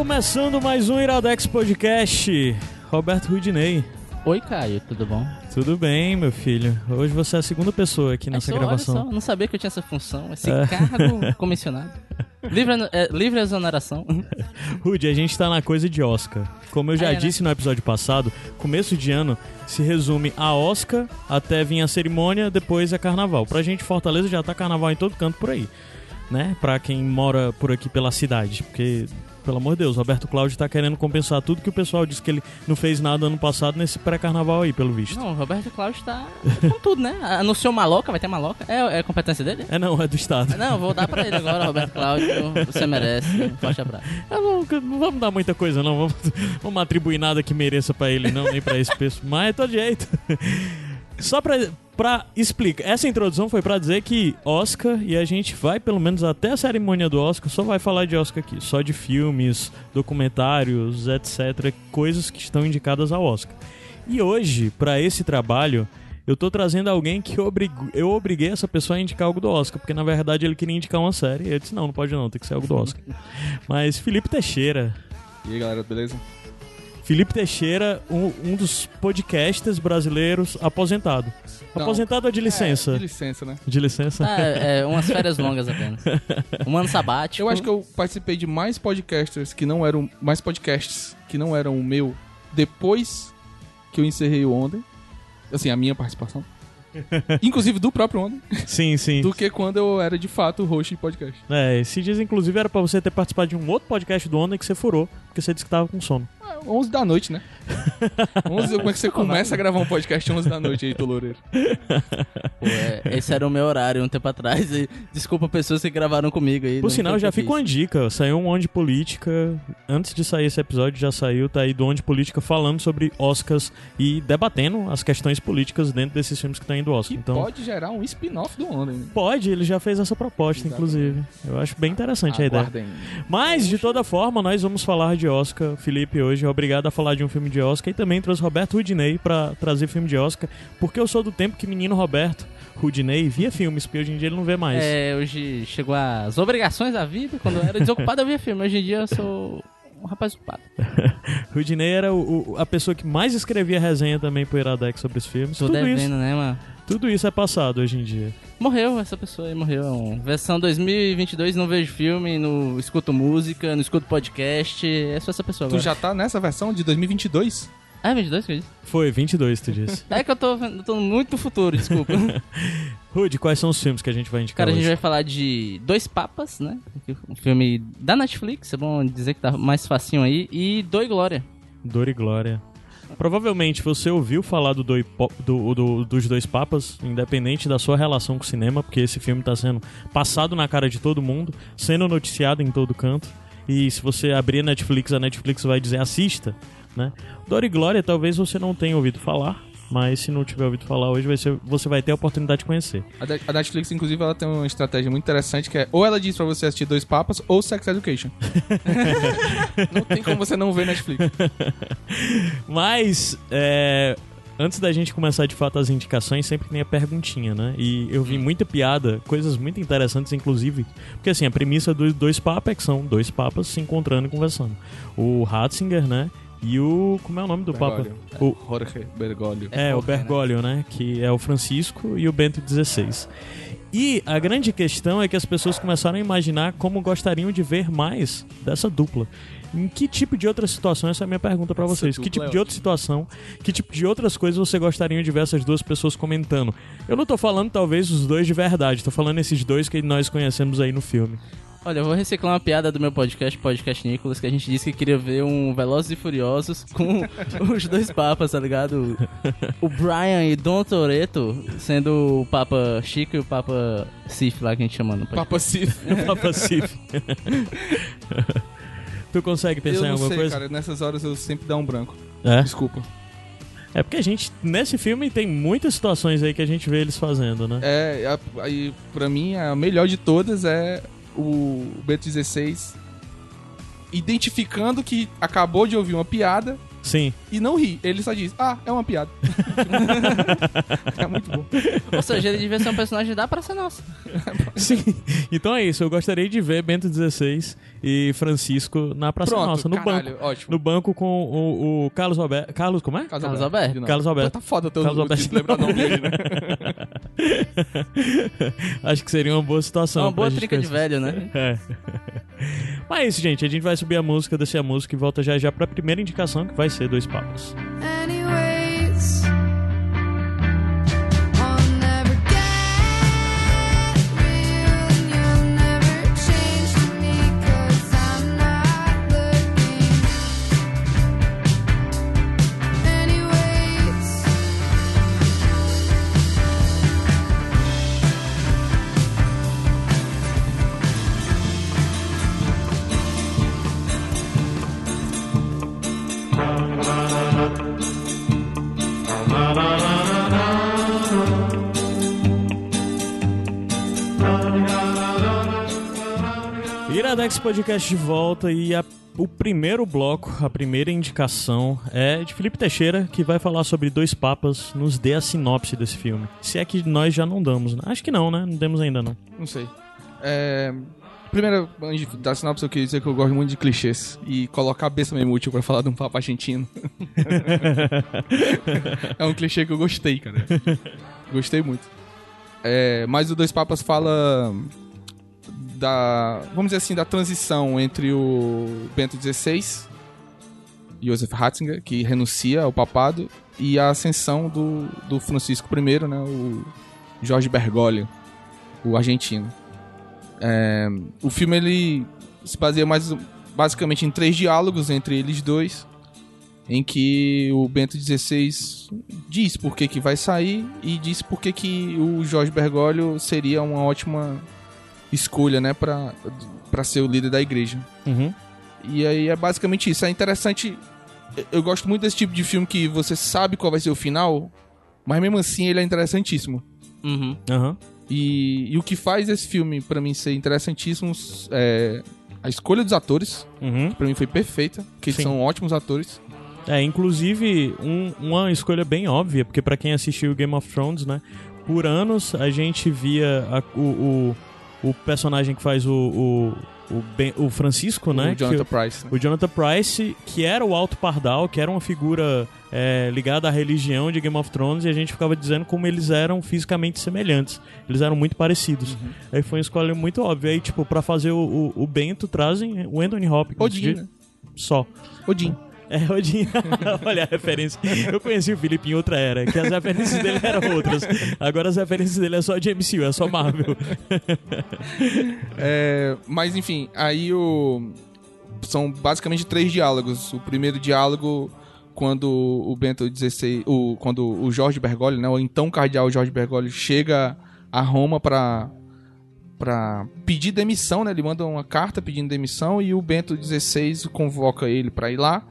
Começando mais um Iradex Podcast. Roberto Rudinei. Oi, Caio, tudo bom? Tudo bem, meu filho? Hoje você é a segunda pessoa aqui nessa sou, gravação. Só, não sabia que eu tinha essa função, esse É. cargo comissionado. Livre, é, livre exoneração. Rude, a gente tá na coisa de Oscar. Como eu já É, né? disse no episódio passado, começo de ano se resume a Oscar até vir a cerimônia, depois é carnaval. Pra gente, Fortaleza já tá carnaval em todo canto por aí. Né? Pra quem mora por aqui pela cidade. Porque, pelo amor de Deus, Roberto Cláudio tá querendo compensar tudo que o pessoal disse que ele não fez nada ano passado nesse pré-carnaval aí, pelo visto. Não, o Roberto Cláudio tá com tudo, né? Anunciou maloca, vai ter maloca. É, é competência dele? É não, é do Estado. Não, vou dar pra ele agora, Roberto Cláudio. Você merece. Um forte abraço. Não, não vamos dar muita coisa, não. Vamos, vamos atribuir nada que mereça pra ele, não, nem pra esse pessoal. Mas é todo jeito. Só pra, pra explicar. Essa introdução foi pra dizer que Oscar, e a gente vai pelo menos até a cerimônia do Oscar, só vai falar de Oscar aqui. Só de filmes, documentários, etc. Coisas que estão indicadas ao Oscar. E hoje, pra esse trabalho, eu tô trazendo alguém que obrigo- eu obriguei essa pessoa a indicar algo do Oscar, porque na verdade ele queria indicar uma série. E eu disse: não, não pode não, tem que ser algo do Oscar. Mas Felipe Teixeira. E aí galera, beleza? Felipe Teixeira, um, um dos podcasters brasileiros aposentado. Não. Aposentado ou de licença? É, de licença, né? de licença? Ah, é, umas férias longas apenas. Um ano sabático. Eu acho que eu participei de mais podcasters que não eram. Mais podcasts que não eram o meu depois que eu encerrei o ontem. Assim, a minha participação. Inclusive do próprio ontem. Sim, sim. Do que quando eu era de fato host de podcast. É, esse dias, inclusive, era pra você ter participado de um outro podcast do Onda que você furou, porque você disse que tava com sono. Ah, 11 da noite, né? 11, como é que você começa a gravar um podcast 11 da noite aí, Toloreiro? Pô, é, esse era o meu horário um tempo atrás. E desculpa pessoas que gravaram comigo aí. Por sinal, já fica uma dica. Saiu um Onde Política. Antes de sair esse episódio, já saiu, tá aí do Onde Política falando sobre Oscars e debatendo as questões políticas dentro desses filmes que estão indo Oscar. Que Então, pode gerar um spin-off do ontem. pode, ele já fez essa proposta, Exatamente. inclusive. Eu acho bem interessante a ideia. Mas, de toda forma, nós vamos falar de Oscar. Felipe hoje é obrigado a falar de um filme de Oscar e também trouxe Roberto Rudinei pra trazer filme de Oscar, porque eu sou do tempo que menino Roberto Rudinei via filmes, porque hoje em dia ele não vê mais. É, hoje chegou as obrigações da vida. Quando eu era desocupado, eu via filme. Hoje em dia eu sou um rapaz ocupado. Rudinei era o- o- a pessoa que mais escrevia resenha também pro Iradex sobre os filmes. Tô tudo devendo, isso, né, mano? Tudo isso é passado hoje em dia. Morreu essa pessoa aí, morreu. Versão 2022, não vejo filme, não escuto música, não escuto podcast. É só essa pessoa Tu agora. já tá nessa versão de 2022? Ah, é 22 que eu disse? Foi, 22, tu disse. É que eu tô, eu tô muito no futuro, desculpa. Rude, quais são os filmes que a gente vai indicar Cara, a gente hoje? vai falar de Dois Papas, né? Um filme da Netflix, é bom dizer que tá mais facinho aí. E Doi Glória. Dor e Glória. Provavelmente você ouviu falar do Po- do- do- dos dois papas, independente da sua relação com o cinema, porque esse filme está sendo passado na cara de todo mundo, sendo noticiado em todo canto. E se você abrir a Netflix, a Netflix vai dizer assista, né? Dor e Glória talvez você não tenha ouvido falar, mas se não tiver ouvido falar hoje, vai ser- você vai ter a oportunidade de conhecer. A Netflix, inclusive, ela tem uma estratégia muito interessante que é ou ela diz pra você assistir Dois Papas ou Sex Education. não tem como você não ver Netflix. Mas, é, antes da gente começar de fato as indicações, sempre tem a perguntinha, né? E eu vi muita piada, coisas muito interessantes, inclusive. Porque assim, a premissa dos dois papas é que são dois papas se encontrando e conversando. O Ratzinger, né? E o. Como é o nome do Bergoglio. papa? O, Jorge Bergoglio. é, o Jorge, né? Bergoglio, né? Que é o Francisco e o Bento XVI. E a grande questão é que as pessoas começaram a imaginar como gostariam de ver mais dessa dupla. Em que tipo de outra situação, essa é a minha pergunta pra Essa vocês, que tipo é de outra situação, que tipo de outras coisas você gostariam de ver essas duas pessoas comentando? Eu não tô falando talvez os dois de verdade, tô falando esses dois que nós conhecemos aí no filme. Olha, eu vou reciclar uma piada do meu podcast, Podcast Nicolas, que a gente disse que queria ver um Velozes e Furiosos com os dois papas, tá ligado? O Brian e Dom Toretto sendo o Papa Chico e o Papa Sif lá que a gente chama no podcast. Papa Sif. Papa Sif. Tu consegue pensar em alguma sei, coisa? cara. Nessas horas eu sempre dá um branco. É. Desculpa. É porque a gente, nesse filme, tem muitas situações aí que a gente vê eles fazendo, né? É, aí pra mim a melhor de todas é o Beto 16 identificando que acabou de ouvir uma piada Sim. e não ri. Ele só diz, ah, é uma piada. é muito bom. Ou seja, ele devia ser um personagem da Praça Nossa. Sim. Então é isso. Eu gostaria de ver Bento XVI e Francisco na Praça Pronto, Nossa, no caralho, banco. ótimo. No banco com o, o Carlos Alberto. Carlos, como é? Carlos Alberto. de novo. Carlos Alberto. Pô, tá foda teu Carlos Alberto. lembrar dele, né? Acho que seria uma boa situação. uma boa trinca de velho, né? É. Mas é gente. A gente vai subir a música, descer a música e volta já já pra primeira indicação, que vai ser Dois Papas. Podcast de volta e a- o primeiro bloco, a primeira indicação é de Felipe Teixeira, que vai falar sobre Dois Papas, nos dê a sinopse desse filme. Se é que nós já não damos, né? Acho que não, né? Não demos ainda não. Não sei. É... Primeiro, antes dar sinopse, eu queria dizer que eu gosto muito de clichês. E colocar a cabeça meio útil pra falar de um papo argentino. é um clichê que eu gostei, cara. Gostei muito. É, mas o Dois Papas fala da, vamos dizer assim, da transição entre o Bento XVI, Joseph Ratzinger, que renuncia ao papado, e a ascensão do, do Francisco I, né, o Jorge Bergoglio, o argentino. É, o filme ele se baseia mais basicamente em três diálogos entre eles dois, em que o Bento XVI diz por que, que vai sair e diz por que, que o Jorge Bergoglio seria uma ótima escolha, né, para para ser o líder da igreja. Uhum. E aí é basicamente isso. É interessante. eu- gosto muito desse tipo de filme que você sabe qual vai ser o final, mas mesmo assim ele é interessantíssimo. Uhum. Aham. E, e o que faz esse filme pra mim ser interessantíssimo é a escolha dos atores, Uhum. que pra mim foi perfeita, porque eles são ótimos atores. É, inclusive, um- uma escolha bem óbvia, porque pra quem assistiu Game of Thrones, né? Por anos a gente via a- o, o, o personagem que faz o, o, o, Ben- o Francisco, né? o Jonathan que, Price. né? o Jonathan Price, que era o Alto Pardal, que era uma figura é, ligada à religião de Game of Thrones, e a gente ficava dizendo como eles eram fisicamente semelhantes. Eles eram muito parecidos. Uhum. Aí foi uma escolha muito óbvia. Aí, tipo, pra fazer o, o, o Bento, trazem o Anthony Hopkins. Odin, de- né? Só. Odin. É, Odin. Olha a referência. Eu conheci o Felipe em outra era, que as referências dele eram outras. Agora as referências dele é só de MCU, é só Marvel. É, mas enfim, aí o. São basicamente três diálogos. O primeiro diálogo, quando o Bento XVI. O, quando o Jorge Bergoglio, né? O então cardeal Jorge Bergoglio chega a Roma pra. Pra pedir demissão, né? Ele manda uma carta pedindo demissão e o Bento XVI convoca ele pra ir lá,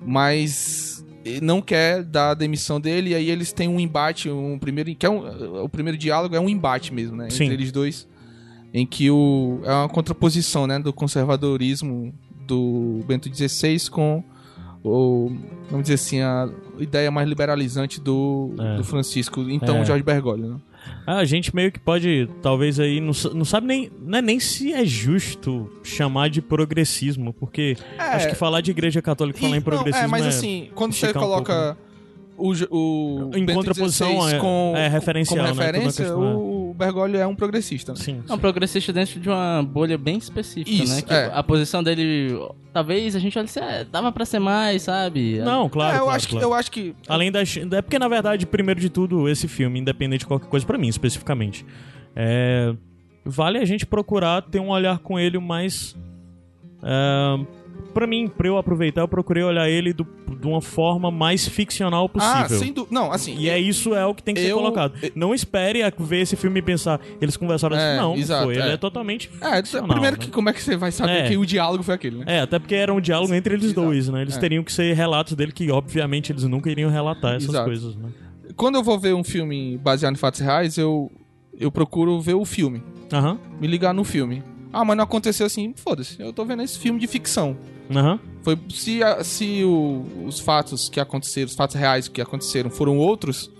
mas não quer dar a demissão dele. E aí eles têm um embate, um primeiro, que é um, o primeiro diálogo é um embate mesmo, né? Sim. Entre eles dois em que o, é uma contraposição né, do conservadorismo do Bento XVI com o, vamos dizer assim, a ideia mais liberalizante do, É. do Francisco, então É. Jorge Bergoglio. Né? Ah, a gente meio que pode, talvez aí, não, não sabe nem, não é nem se é justo chamar de progressismo, porque acho que falar de igreja católica e falar em progressismo não, é, mas assim, quando você esticar um coloca o, J- o Em contraposição, é- com, é referencial, como né? Referência, questão, o Bergoglio é um progressista. Né? Sim. É um progressista dentro de uma bolha bem específica, Isso, né? Que é. A posição dele, talvez a gente olhe assim, é, dava pra ser mais, sabe? Não, claro, É, eu, claro, acho claro. Que, eu acho que Além das. É porque, na verdade, primeiro de tudo, esse filme, independente de qualquer coisa, pra mim especificamente, é, vale a gente procurar ter um olhar com ele o mais. é, pra mim, pra eu aproveitar, eu procurei olhar ele do- de uma forma mais ficcional possível. Ah, sem dúvida. Não, assim. E é isso é o que tem que ser Eu- colocado. Não espere a ver esse filme e pensar, eles conversaram É, assim. Não, exato, foi. Ele é. é totalmente É, ficcional, primeiro né? que como é que você vai saber É. que o diálogo foi aquele, né? É, até porque era um diálogo entre eles Exato. dois, né? Eles É. teriam que ser relatos dele que, obviamente, eles nunca iriam relatar essas Exato. coisas, né? Quando eu vou ver um filme baseado em fatos reais, eu, eu procuro ver o filme. Aham, Me ligar no filme. Ah, mas não aconteceu assim. Foda-se, eu tô vendo esse filme de ficção. aham. Foi, se se o- os fatos que aconteceram, os fatos reais que aconteceram foram outros,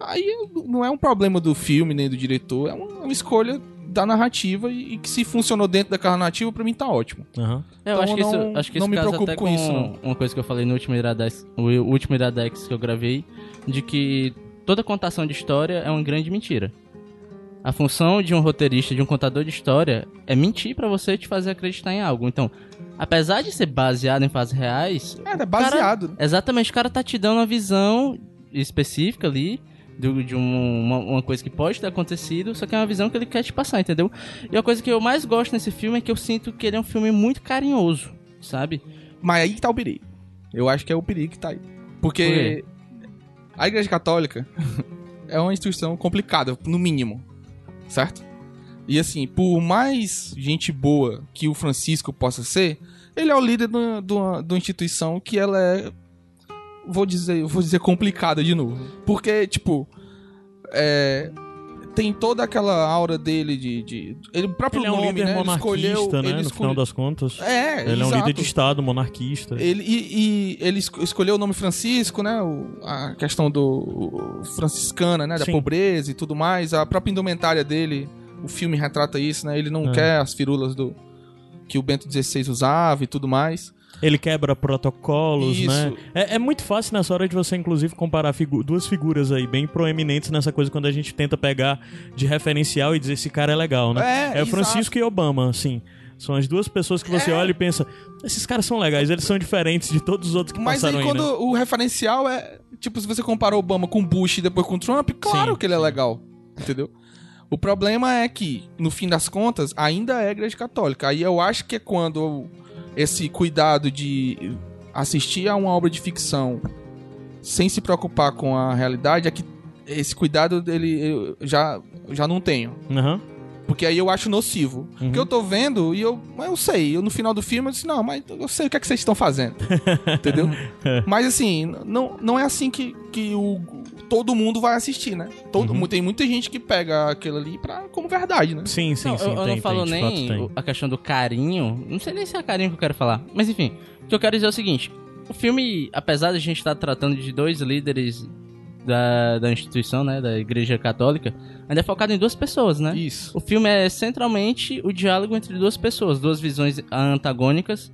aí não é um problema do filme nem do diretor, é uma, uma escolha da narrativa e, e que se funcionou dentro daquela narrativa, pra mim tá ótimo. aham. É, eu Então acho que eu isso, não- acho que não me preocupo até com isso, não. Uma coisa que eu falei no último Iradex, o último Iradex que eu gravei, de que toda contação de história é uma grande mentira. A função de um roteirista, de um contador de história, é mentir pra você te fazer acreditar em algo. Então, apesar de ser baseado em fatos reais, É, é baseado. né? Exatamente, o cara tá te dando uma visão específica ali do- de um- uma, uma coisa que pode ter acontecido, só que é uma visão que ele quer te passar, entendeu? E a coisa que eu mais gosto nesse filme é que eu sinto que ele é um filme muito carinhoso, sabe? Mas aí que tá o perigo. Eu acho que é o perigo que tá aí. Porque a Igreja Católica é uma instituição complicada, no mínimo. Certo? E assim, por mais gente boa que o Francisco possa ser, ele é o líder de uma, de uma- instituição que ela é. Vou dizer, vou dizer complicada de novo. Porque, tipo. É, tem toda aquela aura dele de. de ele, o próprio Ele é um líder né? Ele monarquista, escolheu. né? ele No final das contas. É, Ele é um exato. líder de Estado, monarquista. Ele, e, e ele esco- escolheu o nome Francisco, né? O- a questão do franciscana, né? Da Sim. pobreza e tudo mais. A própria indumentária dele, o filme retrata isso, né? Ele não É. quer as firulas do que o Bento XVI usava e tudo mais. Ele quebra protocolos, Isso. né? É, é muito fácil nessa hora de você, inclusive, comparar figu- duas figuras aí bem proeminentes nessa coisa quando a gente tenta pegar de referencial e dizer esse cara é legal, né? É, É, o exato. Francisco e Obama, assim. São as duas pessoas que você É. olha e pensa, esses caras são legais, eles são diferentes de todos os outros que Mas aí passaram quando né? o referencial é. Tipo, se você comparar o Obama com Bush e depois com Trump, claro Sim, que ele é sim. legal. Entendeu? O problema é que, no fim das contas, ainda é a igreja católica. Aí eu acho que é quando esse cuidado de assistir a uma obra de ficção sem se preocupar com a realidade é que esse cuidado dele eu já, já não tenho. Aham. Porque aí eu acho nocivo. Uhum. Porque eu tô vendo e eu, eu sei. Eu, no final do filme eu disse, não, mas eu sei o que é que vocês estão fazendo. Entendeu? Mas assim, não, não é assim que, que o, todo mundo vai assistir, né? Todo, Uhum. Tem muita gente que pega aquilo ali pra, como verdade, né? Sim, sim, Não, sim. eu, eu tem, não falo tem, nem fato tem. a questão do carinho. Não sei nem se é carinho que eu quero falar. Mas enfim, o que eu quero dizer é o seguinte: o filme, apesar de a gente estar tratando de dois líderes da, da instituição, né? Da Igreja Católica, ainda é focado em duas pessoas, né? Isso. O filme é centralmente o diálogo entre duas pessoas, duas visões antagônicas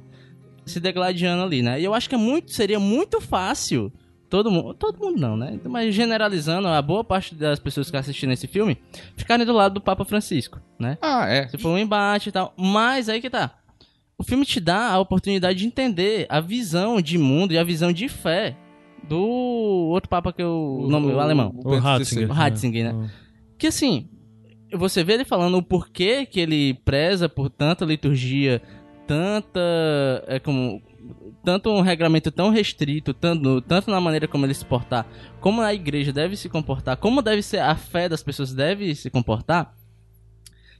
se degladiando ali, né? E eu acho que é muito, seria muito fácil todo mundo, todo mundo não, né? Mas generalizando, a boa parte das pessoas que assistiram esse filme ficarem do lado do Papa Francisco, né? Ah, é. Se for um embate e tal. Mas aí que tá. O filme te dá a oportunidade de entender a visão de mundo e a visão de fé do outro papa que eu. O, nome, o alemão. O Bento Ratzinger. O Ratzinger, né? Ah. Que assim, você vê ele falando o porquê que ele preza por tanta liturgia, tanta. É como. Tanto um regramento tão restrito, tanto, tanto na maneira como ele se portar, como a igreja deve se comportar, como deve ser a fé das pessoas deve se comportar,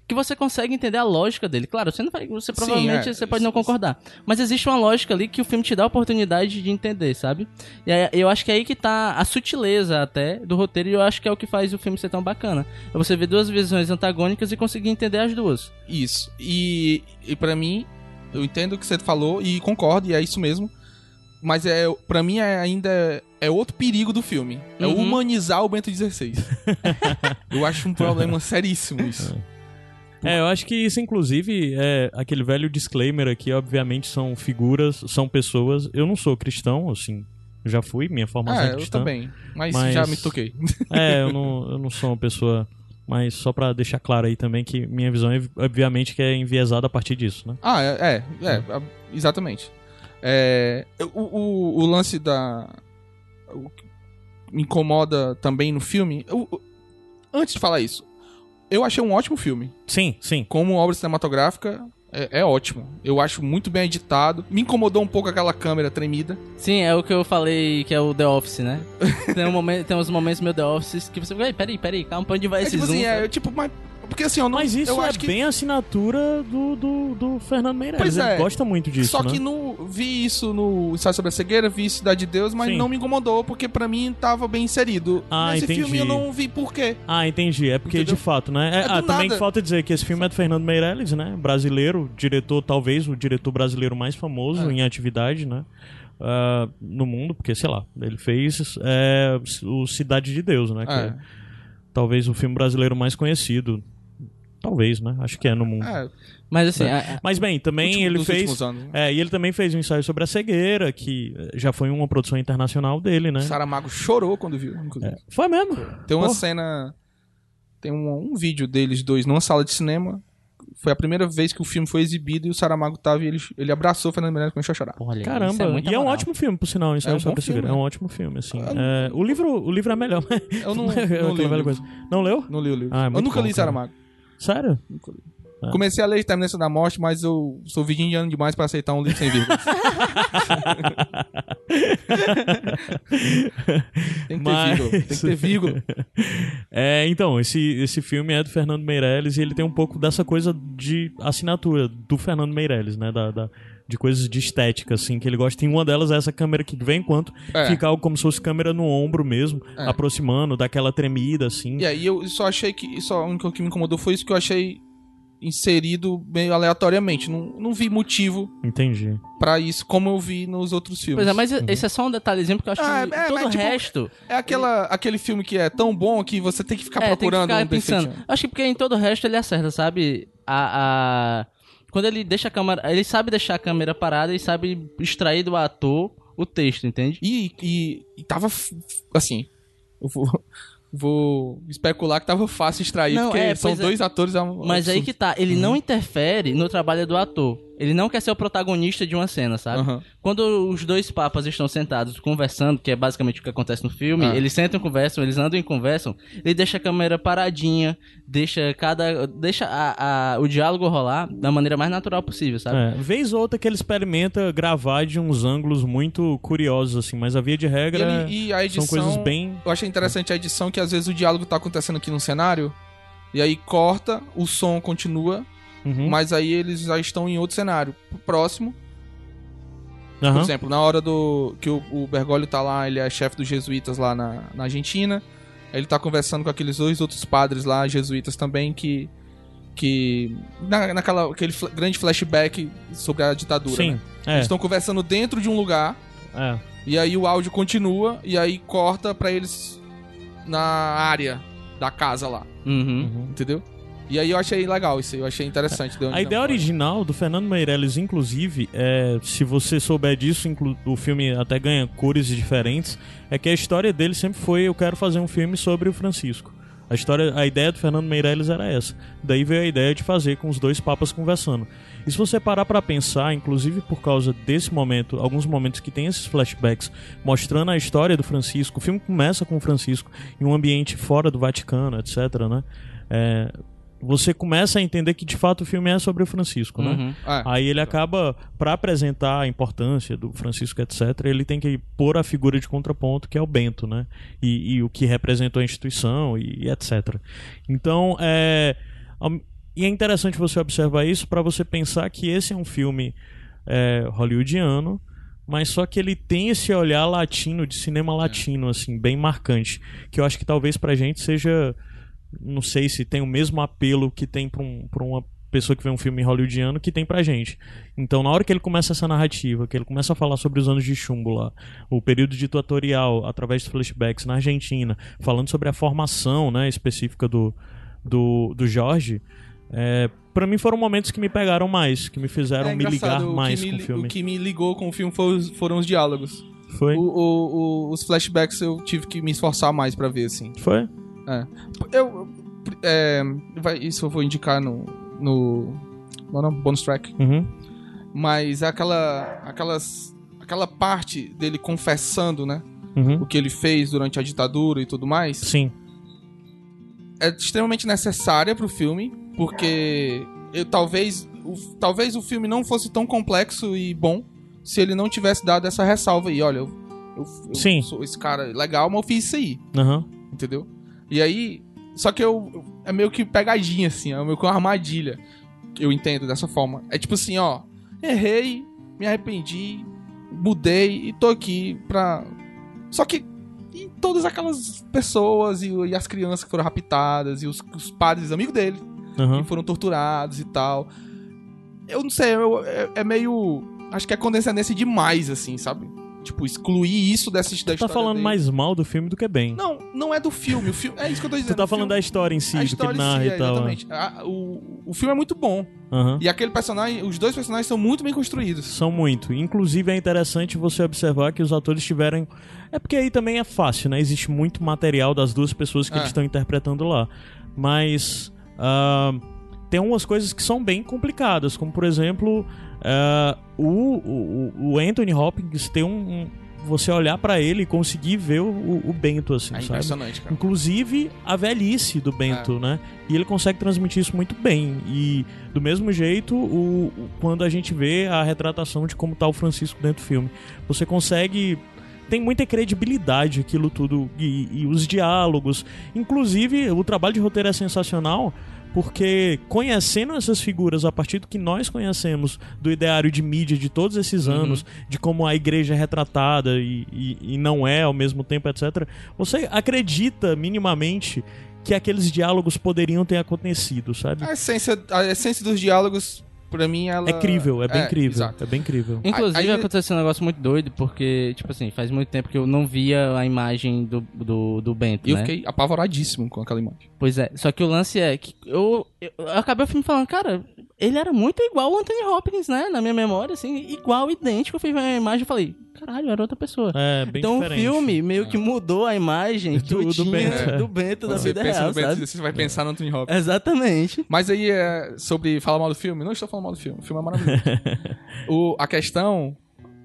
que você consegue entender a lógica dele. Claro, você não vai, você Sim, provavelmente é, você pode isso- não concordar, mas existe uma lógica ali que o filme te dá a oportunidade de entender, sabe? E aí, eu acho que é aí que tá a sutileza até do roteiro e eu acho que é o que faz o filme ser tão bacana. É você ver duas visões antagônicas e conseguir entender as duas. Isso. E, e para mim, eu entendo o que você falou e concordo, e é isso mesmo. Mas é, para mim é, ainda é outro perigo do filme. É Uhum. humanizar o Bento XVI. eu acho um problema seríssimo isso. É, eu acho que isso, inclusive, é aquele velho disclaimer aqui, obviamente, são figuras, são pessoas. Eu não sou cristão, assim, já fui, minha formação é eu cristã. também. Mas, Mas- já me toquei. É, eu não, eu não sou uma pessoa. Mas só pra deixar claro aí também que minha visão, é, obviamente, que é enviesada a partir disso, né? Ah, é, é, é, a- exatamente. É, o, o, o lance da. O que me incomoda também no filme. o- antes de falar isso, eu achei um ótimo filme. Sim, sim. Como obra cinematográfica, É, é ótimo. Eu acho muito bem editado. Me incomodou um pouco aquela câmera tremida. Sim, é o que eu falei que é o The Office, né? tem, um momento, tem uns momentos meio The Office que você fica, "Ei, peraí, peraí, calma, pra onde vai É esse tipo zoom? assim, é sabe?" eu, tipo, mas. Porque assim, eu não. Mas isso eu é acho que, bem a assinatura do, do, do Fernando Meirelles. Pois é. Ele gosta muito disso, Só né? que no, vi isso no Ensaio sobre a Cegueira, vi Cidade de Deus, mas Sim. não me incomodou, porque pra mim tava bem inserido. Ah, Nesse entendi. filme eu não vi por quê. Ah, entendi. É porque, Entendeu? de fato, né? É- É ah, também nada. que falta dizer que esse filme é do Fernando Meirelles, né? Brasileiro, diretor, talvez o diretor brasileiro mais famoso É. em atividade, né? Ah, no mundo, porque, sei lá, ele fez é, o Cidade de Deus, né? Que É. é talvez o filme brasileiro mais conhecido. Talvez, né? Acho que é no mundo. É, Mas assim, a- a- Mas bem, também último- ele fez. anos, né? É, e ele também fez um ensaio sobre a cegueira, que eh, já foi uma produção internacional dele, né? Saramago chorou quando viu, inclusive. Foi mesmo. Tem uma Porra. cena. Tem um, um vídeo deles dois numa sala de cinema. Foi a primeira vez que o filme foi exibido e o Saramago tava e ele, ele abraçou o Fernando Meirelles e começou a chorar. olha, isso Caramba, e é um ótimo filme, por sinal, Ensaio É um sobre bom a cegueira. filme. É um ótimo filme, assim. Eu não- É, o, livro, o livro é melhor, mas Eu não, Aquela não li o velha livro. coisa. Não leu? Não li o livro. Ah, é eu nunca bom, li cara. Sério? É. Comecei a ler Terminância da Morte, mas eu sou virginiano demais pra aceitar um livro sem vírgula. tem que ter Mas- vírgula. Tem que ter vírgula. É, então, esse, esse filme é do Fernando Meirelles e ele tem um pouco dessa coisa de assinatura do Fernando Meirelles, né? Da, da- de coisas de estética, assim, que ele gosta. Tem uma delas é essa câmera que de vez em quando É. fica algo como se fosse câmera no ombro mesmo, É. aproximando, daquela tremida, assim. E aí eu só achei que. Só, a única que me incomodou foi isso que eu achei inserido meio aleatoriamente. Não, não vi motivo Entendi. pra isso, como eu vi nos outros filmes. Pois é, mas esse é só um detalhezinho, porque eu acho Ah, que é, todo mas, o tipo, resto... É aquela, aquele filme que é tão bom que você tem que ficar é, tem que procurando ficar um pensando. defeitinho. Acho que porque em todo o resto ele acerta, sabe? A, a... Quando ele deixa a câmera... Ele sabe deixar a câmera parada e sabe extrair do ator o texto, entende? E, e, e tava assim. Eu vou, vou especular que tava fácil extrair, Não, porque é, são é. dois atores. é um Mas aí absurdo. que tá, ele não interfere no trabalho do ator. Ele não quer ser o protagonista de uma cena, sabe? Aham. Quando os dois papas estão sentados conversando, que é basicamente o que acontece no filme, Ah. eles sentam e conversam, eles andam e conversam, ele deixa a câmera paradinha, deixa cada. deixa a, a- o diálogo rolar da maneira mais natural possível, sabe? É, vez ou outra que ele experimenta gravar de uns ângulos muito curiosos, assim, mas a via de E, regra ele- e a edição. são coisas bem. Eu achei interessante a edição que às vezes o diálogo tá acontecendo aqui no cenário. E aí corta, o som continua, Uhum. mas aí eles já estão em outro cenário. Próximo, por Aham. exemplo, na hora do. que o, o Bergoglio tá lá, ele é chefe dos jesuítas lá na, na Argentina. Ele tá conversando com aqueles dois outros padres lá, jesuítas também, que. que. Na, naquela aquele fla- grande flashback sobre a ditadura. Sim, né? é, Eles estão conversando dentro de um lugar. é. E aí o áudio continua e aí corta pra eles na área da casa lá, Uhum. entendeu? E aí eu achei legal isso, eu achei interessante. A ideia original do Fernando Meirelles, inclusive, é, se você souber disso, o filme até ganha cores diferentes, é que a história dele sempre foi eu quero fazer um filme sobre o Francisco. A história, a ideia do Fernando Meirelles era essa. Daí veio a ideia de fazer com os dois papas conversando. E se você parar pra pensar, inclusive por causa desse momento, alguns momentos que tem esses flashbacks mostrando a história do Francisco, o filme começa com o Francisco em um ambiente fora do Vaticano, etc, né? É, você começa a entender que de fato o filme é sobre o Francisco, né? Uhum. É. Aí ele acaba, pra apresentar a importância do Francisco, etc., ele tem que pôr a figura de contraponto, que é o Bento, né? E, e o que representou a instituição e, e etc. Então, é. E é interessante você observar isso pra você pensar que esse é um filme é, hollywoodiano, mas só que ele tem esse olhar latino, de cinema latino, assim, bem marcante. Que eu acho que talvez pra gente seja. Não sei se tem o mesmo apelo que tem pra, um, pra uma pessoa que vê um filme hollywoodiano que tem pra gente. Então, na hora que ele começa essa narrativa, que ele começa a falar sobre os anos de chumbo lá, o período ditatorial através de flashbacks na Argentina, falando sobre a formação né, específica do, do, do Jorge, é, para mim foram momentos que me pegaram mais, que me fizeram É me ligar mais me, com o filme. O que me ligou com o filme foi foram os diálogos. Foi? O- o- o- os flashbacks eu tive que me esforçar mais pra ver, assim. Foi? Eu. é, vai- isso eu vou indicar no. no. Não, não, bonus track. Uhum. Mas aquela. aquelas. aquela parte dele confessando, né? Uhum. O que ele fez durante a ditadura e tudo mais. Sim. é extremamente necessária pro filme, porque eu, talvez, o, talvez o filme não fosse tão complexo e bom se ele não tivesse dado essa ressalva aí. Olha, eu, eu, eu sou esse cara legal, mas eu fiz isso aí, Aham. entendeu? E aí, só que eu é meio que pegadinha assim, é meio que uma armadilha. Eu entendo dessa forma. É tipo assim, ó, errei, me arrependi, mudei e tô aqui pra. Só que e todas aquelas pessoas e, e as crianças que foram raptadas e os, os padres amigos dele Aham. que foram torturados e tal. Eu não sei, eu- é, é meio. Acho que é condescendência demais, assim, sabe? Tipo, excluir isso dessa da Tu tá história falando dele. mais mal do filme do que bem. Não, não é do filme. O filme é isso que eu tô dizendo. Tu tá falando filme- da história em si, a do que narra si, e é, tal. exatamente. A- o, o filme é muito bom. Aham. E aquele personagem, os dois personagens são muito bem construídos. São muito. Inclusive é interessante você observar que os atores tiveram. É porque aí também é fácil, né? Existe muito material das duas pessoas que É. eles estão interpretando lá. Mas. ah, tem umas coisas que são bem complicadas, como por exemplo, ah, o, o, o Anthony Hopkins tem um. um- você olhar pra ele e conseguir ver o, o Bento, assim, É sabe? impressionante, cara. Inclusive a velhice do Bento, né? E ele consegue transmitir isso muito bem. E do mesmo jeito, o, o- quando a gente vê a retratação de como tá o Francisco dentro do filme, você consegue. Tem muita credibilidade aquilo tudo. E, e os diálogos. Inclusive, o trabalho de roteiro é sensacional. Porque conhecendo essas figuras a partir do que nós conhecemos do ideário de mídia de todos esses anos, de como a igreja é retratada e, e- e não é ao mesmo tempo, etc., você acredita minimamente que aqueles diálogos poderiam ter acontecido, sabe? A essência, a essência dos diálogos, pra mim, ela. É crível, é bem É, crível. exato. É bem crível. Inclusive, Aí- aconteceu um negócio muito doido, porque, tipo assim, faz muito tempo que eu não via a imagem do, do, do Bento, E eu né? fiquei apavoradíssimo com aquela imagem. Pois é, só que o lance é que eu, eu, eu acabei o filme falando, cara, ele era muito igual ao Anthony Hopkins, né? Na minha memória, assim, igual, idêntico. Eu fui ver a imagem e falei, caralho, era outra pessoa. É, bem então diferente. o filme meio que mudou a imagem Do- do tinha Bento. do Bento da Você vida real, Bento, sabe? você vai pensar no Anthony Hopkins. Exatamente. Mas aí, é, sobre falar mal do filme, não estou falando mal do filme, o filme é maravilhoso. o, a questão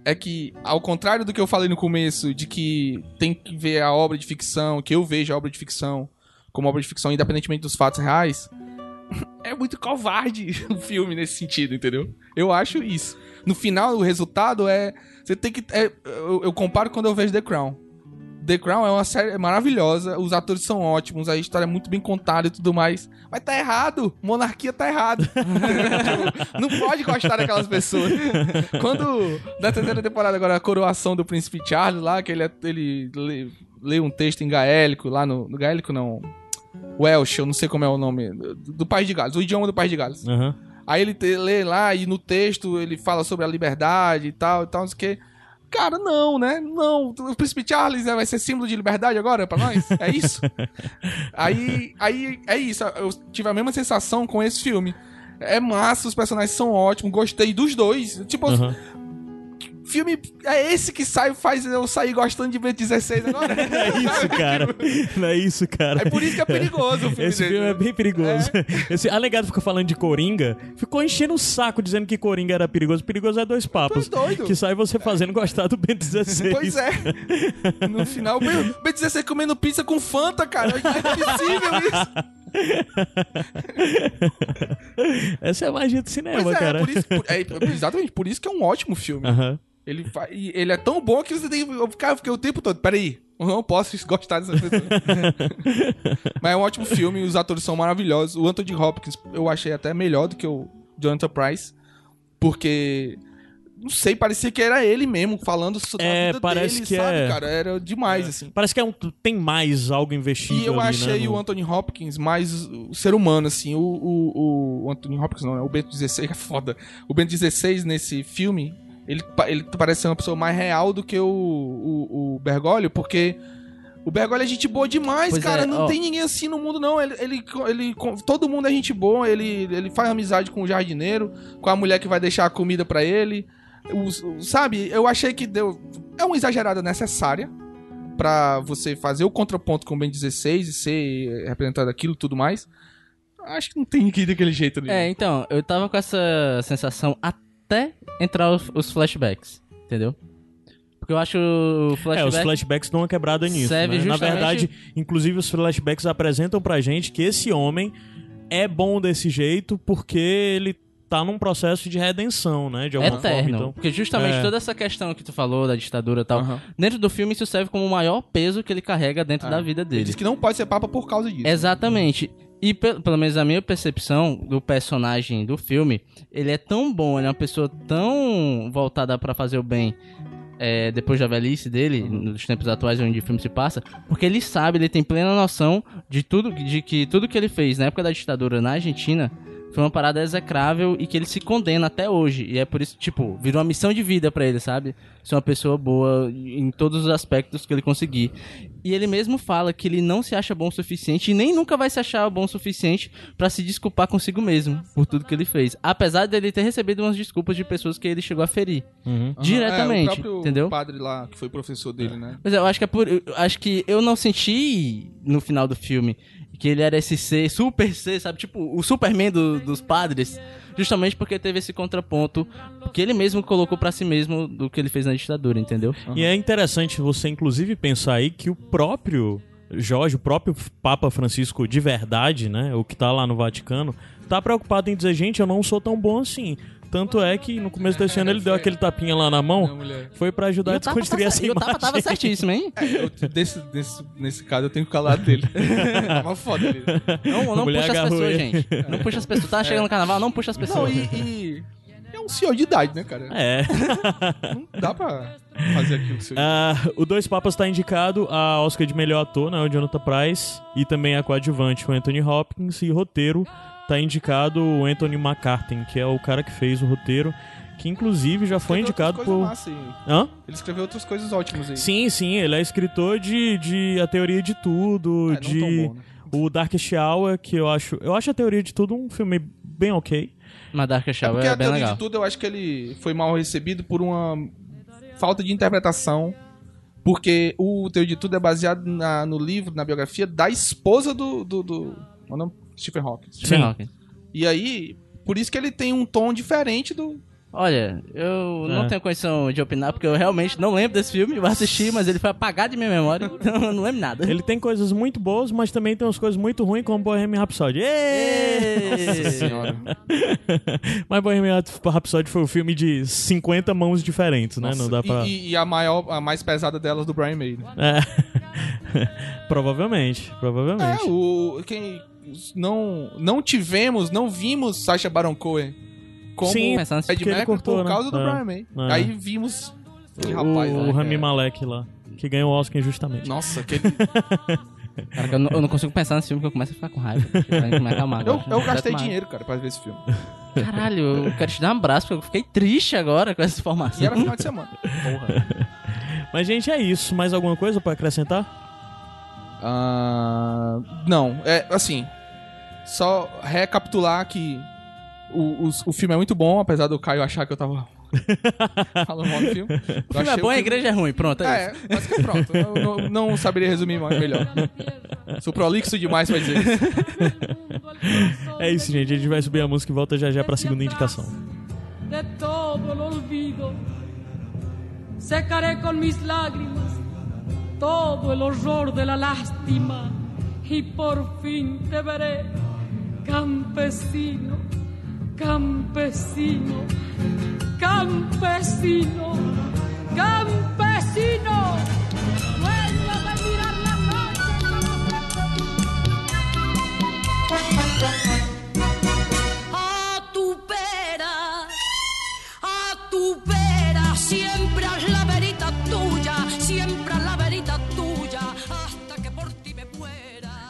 é que, ao contrário do que eu falei no começo, de que tem que ver a obra de ficção, que eu vejo a obra de ficção como obra de ficção independentemente dos fatos reais, é muito covarde o filme nesse sentido, entendeu? Eu acho isso. No final, o resultado é. Você tem que. é, eu, eu comparo quando eu vejo The Crown. The Crown é uma série maravilhosa, os atores são ótimos, a história é muito bem contada e tudo mais. Mas tá errado, monarquia tá errado. Não pode gostar daquelas pessoas. Quando, na terceira temporada agora, a coroação do Príncipe Charles lá, que ele, é- ele lê, lê um texto em gaélico, lá no, no gaélico não, Welsh, eu não sei como é o nome, do, País de Gales, o idioma do País de Gales. Aham. Aí ele te- lê lá e no texto ele fala sobre a liberdade e tal, e tal, não sei o que. Cara, não, né? Não. O Príncipe Charles né, vai ser símbolo de liberdade agora pra nós? É isso? aí, aí, é isso. Eu tive a mesma sensação com esse filme. É massa, os personagens são ótimos, gostei dos dois. Tipo, aham. Filme é esse que sai, faz eu sair gostando de Bento 16 agora? É isso, cara. Não é isso, cara. É por isso que é perigoso o filme Esse dele. filme é bem perigoso. Esse alegado fica falando de Coringa, ficou enchendo o saco dizendo que Coringa era perigoso. Perigoso é dois papos. Tu é doido. Que sai você fazendo gostar do Ben 16. Pois é. No final, o B16 comendo pizza com Fanta, cara. É impossível isso. Essa é a magia do cinema, Pois é, cara. por isso, por- é, exatamente, por isso que é um ótimo filme. Aham. Ele, e ele é tão bom que você tem que. Fiquei o tempo todo. Peraí, eu não posso gostar dessa pessoa. Mas é um ótimo filme, os atores são maravilhosos. O Anthony Hopkins eu achei até melhor do que o Jonathan Price. Porque. Não sei, parecia que era ele mesmo falando so- da É, vida parece dele, que sabe, é. cara? Era demais, assim. Parece que é um, tem mais algo investido E eu ali, achei né, o no- Anthony Hopkins mais o ser humano, assim. O, o, o Anthony Hopkins não, é o Bento 16, é foda. O Bento 16 nesse filme, ele, ele parece ser uma pessoa mais real do que o, o, o Bergoglio, porque o Bergoglio é gente boa demais, Pois cara. é, não ó. tem ninguém assim no mundo, não. Ele, ele, ele, todo mundo é gente boa, ele, ele faz amizade com o jardineiro, com a mulher que vai deixar a comida pra ele. Os- o- sabe, eu achei que deu. É uma exagerada necessária pra você fazer o contraponto com o Ben 16 e ser representado aquilo e tudo mais. Acho que não tem que ir daquele jeito ali. É, então, eu tava com essa sensação até entrar os, os flashbacks, entendeu? Porque eu acho o É, flashback... os flashbacks dão uma quebrada nisso. Serve né? Na justamente- verdade, inclusive os flashbacks apresentam pra gente que esse homem é bom desse jeito porque ele tá num processo de redenção, né? De alguma Eterno. forma. Então, Porque justamente É. toda essa questão que tu falou da ditadura e tal, Aham. dentro do filme isso serve como o maior peso que ele carrega dentro É. da vida Ele dele. diz que não pode ser papa por causa disso. Exatamente. E pe- pelo menos a minha percepção do personagem do filme, ele é tão bom, ele é uma pessoa tão voltada pra fazer o bem é, depois da velhice dele, nos tempos atuais onde o filme se passa, porque ele sabe, ele tem plena noção de tudo, de que tudo que ele fez na época da ditadura na Argentina foi uma parada execrável e que ele se condena até hoje. E é por isso, tipo, virou uma missão de vida pra ele, sabe? Ser uma pessoa boa em todos os aspectos que ele conseguir. E ele mesmo fala que ele não se acha bom o suficiente e nem nunca vai se achar bom o suficiente pra se desculpar consigo mesmo por tudo que ele fez. Apesar dele ter recebido umas desculpas de pessoas que ele chegou a ferir. uhum. Diretamente, é, o próprio entendeu? padre lá, que foi professor dele, né? Mas eu acho que é por. eu acho que eu não senti no final do filme que ele era esse ser, super ser, sabe? Tipo, o Superman do- dos padres. Justamente porque teve esse contraponto que ele mesmo colocou pra si mesmo do que ele fez na ditadura, entendeu? E é interessante você, inclusive, pensar aí que o próprio Jorge, o próprio Papa Francisco de verdade, né? O que tá lá no Vaticano, tá preocupado em dizer, gente, eu não sou tão bom assim. Tanto é que no começo desse ano ele deu aquele tapinha lá na mão, foi pra ajudar a desconstruir tá- essa e o Tapa imagem. tava certíssimo, hein? É, eu, desse, desse, nesse caso eu tenho que lado dele. é uma foda ele. Não, não puxa as pessoas, ele. gente. Não puxa as pessoas. Tá chegando no carnaval, não puxa as Não, pessoas. e, e é um senhor de idade, né, cara? É. Não dá pra fazer aquilo que você... Ah, o Dois Papas tá indicado a Oscar de melhor ator, né? O Jonathan Price. E também a coadjuvante, o Anthony Hopkins. E roteiro tá indicado o Anthony McCarthy, que é o cara que fez o roteiro. Que inclusive já foi indicado por. aí. Hã? Ele escreveu outras coisas ótimas aí. Sim, sim, ele é escritor de, de A Teoria de Tudo, É, não de bom, né? o Darkest Hour, que eu acho. Eu acho a Teoria de Tudo um filme bem ok. Mas Dark É Shower porque é, a bem teoria legal. de tudo eu acho que ele foi mal recebido por uma falta de interpretação. Porque o Teoria de Tudo é baseado na- no livro, na biografia da esposa do. do, do Stephen Hawking. Stephen Sim. Hawking. E aí, por isso que ele tem um tom diferente do. Olha, eu não É. tenho condição de opinar, porque eu realmente não lembro desse filme. Eu assisti, mas ele foi apagado de minha memória, então eu não lembro nada. Ele tem coisas muito boas, mas também tem umas coisas muito ruins, como Bohemian Rhapsody. Êêêê! Nossa senhora. Mas Bohemian Rhapsody foi um filme de 50 mãos diferentes, né? Não dá pra. E, e- e a maior, a mais pesada delas do Brian May. né? É. provavelmente, provavelmente. É, o. Quem. Não, não tivemos, não vimos Sacha Baron Cohen como Sim, Ed Mercury cortou, por né? causa do É. Brian May. É. Aí vimos. Que rapaz, o né, Rami cara? Malek lá, que ganhou o Oscar injustamente. Nossa, aquele. Cara, que eu, não, eu não consigo pensar nesse filme que eu começo a ficar com raiva. Eu, eu gastei dinheiro, cara, pra ver esse filme. Caralho, eu quero te dar um abraço, porque eu fiquei triste agora com essa E informação. era final de semana. Porra. Mas, gente, é isso. Mais alguma coisa pra acrescentar? Ah, não, é assim. Só recapitular que o, o, o filme é muito bom, apesar do Caio achar que eu tava falando mal do filme. Eu O filme é bom, a filme- igreja é ruim. Pronto, é, É, mas que pronto. Eu não, não saberia resumir mais, melhor. Sou prolixo demais pra dizer isso. É isso, gente. A gente vai subir a música e volta já já pra segunda indicação. de todo el olvido. Secaré con mis lágrimas todo el horror de la lástima y por fin te veré, campesino, campesino, campesino, campesino.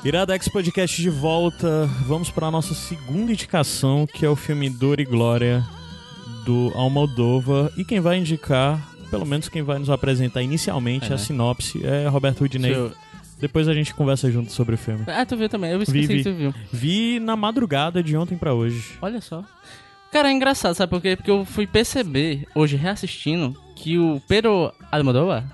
Iradex Podcast de volta. Vamos pra nossa segunda indicação, que é o filme Dor e Glória, do Almodóvar. E quem vai indicar, pelo menos quem vai nos apresentar inicialmente É, a né? sinopse, é Roberto Udinei. Seu- Depois a gente conversa junto sobre o filme. Ah, tu viu também. Eu esqueci Vi, vi. que tu viu. Vi na madrugada de ontem pra hoje. Olha só. Cara, é engraçado, sabe por quê? Porque eu fui perceber, hoje reassistindo, que o Pedro Almodóvar,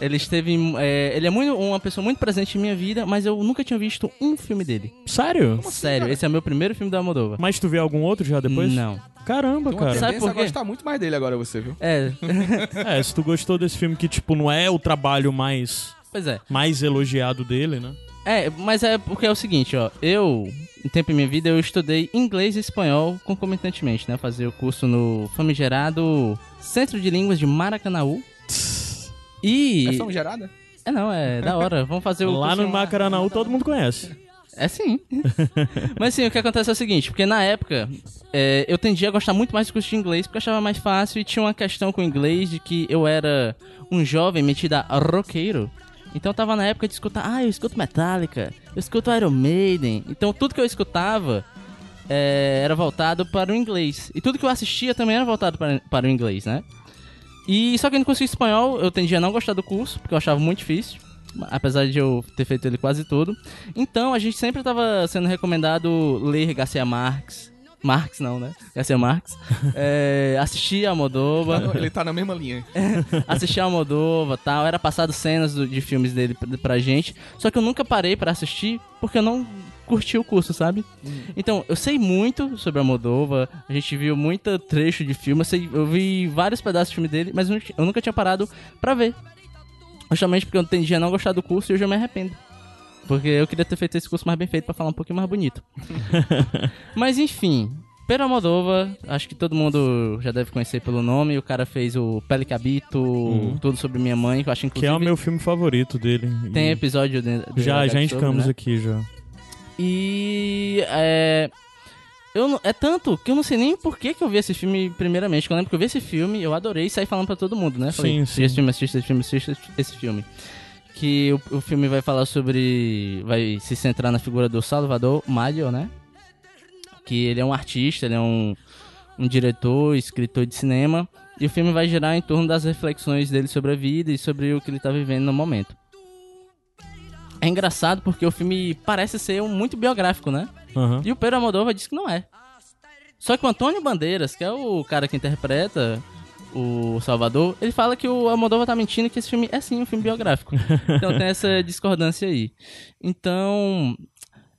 ele esteve... é, ele é muito, uma pessoa muito presente em minha vida, mas eu nunca tinha visto um filme dele. Sério? Sério, esse é o meu primeiro filme do Almodóvar. Mas tu vê algum outro já depois? Não. Caramba, cara. Sabe por quê? gostar muito mais dele agora, você, viu? É, É, se tu gostou desse filme que, tipo, não é o trabalho mais, pois é. mais elogiado dele, né? É, mas é porque é o seguinte, ó. Eu, em tempo em minha vida, eu estudei inglês e espanhol concomitantemente, né? Fazia o curso no famigerado Centro de Línguas de Maracanaú. E. É famigerada? É não, é da hora. Vamos fazer o Lá no Macaranaú todo mundo conhece. É sim. Mas sim, o que acontece é o seguinte, porque na época é, eu tendia a gostar muito mais do curso de inglês porque eu achava mais fácil e tinha uma questão com o inglês de que eu era um jovem metido a roqueiro. Então eu tava na época de escutar, ah, eu escuto Metallica, eu escuto Iron Maiden. Então tudo que eu escutava é, era voltado para o inglês. E tudo que eu assistia também era voltado para, para o inglês, né? E só que no curso de espanhol eu tendia a não gostar do curso, porque eu achava muito difícil. Apesar de eu ter feito ele quase todo. Então a gente sempre estava sendo recomendado ler Garcia Marques. Marx não, né? Garcia Marques. É, assistir a Moldova. Ele tá na mesma linha. assistir a Moldova tal. Era passado cenas do- de filmes dele pra, pra gente. Só que eu nunca parei pra assistir porque eu não curti o curso, sabe? Então, eu sei muito sobre a Moldova. A gente viu muito trecho de filme. Eu, sei- eu vi vários pedaços de filme dele, mas eu nunca tinha parado pra ver. Justamente porque eu tendia a não gostar do curso e hoje eu me arrependo. Porque eu queria ter feito esse curso mais bem feito pra falar um pouquinho mais bonito. Mas enfim, Pedro Almodova, acho que todo mundo já deve conhecer pelo nome. O cara fez o Pele Cabito, Tudo Sobre Minha Mãe, que eu acho Que inclusive... é o meu filme favorito dele. Tem episódio de, de Já, já indicamos né? aqui já. E é. Eu não- é tanto que eu não sei nem por que, que eu vi esse filme primeiramente. Eu lembro que eu vi esse filme, eu adorei e saí falando pra todo mundo, né? Falei, Sim, sim. esse filme, assiste esse filme, assiste esse filme. Que o, o filme vai falar sobre. Vai se centrar na figura do Salvador Mario, né? Que ele é um artista, ele é um, um diretor, escritor de cinema. E o filme vai girar em torno das reflexões dele sobre a vida e sobre o que ele tá vivendo no momento. É engraçado porque o filme parece ser um muito biográfico, né? Aham. E o Pedro Almodóvar disse que não é. Só que o Antônio Bandeiras, que é o cara que interpreta o Salvador, ele fala que o Almodóvar tá mentindo que esse filme é sim um filme biográfico. então tem essa discordância aí. Então,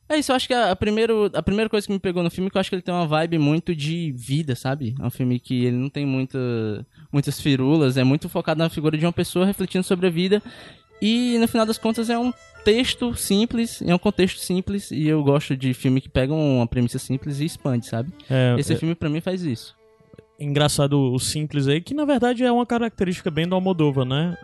é isso, eu acho que a, a, primeiro, a primeira coisa que me pegou no filme é que eu acho que ele tem uma vibe muito de vida, sabe? É um filme que ele não tem muita, muitas firulas, é muito focado na figura de uma pessoa refletindo sobre a vida. E no final das contas é um texto simples, é um contexto simples, e eu gosto de filme que pega uma premissa simples e expande, sabe? É, Esse é filme pra mim faz isso. Engraçado o simples aí, que na verdade é uma característica bem do Almodóvar, né?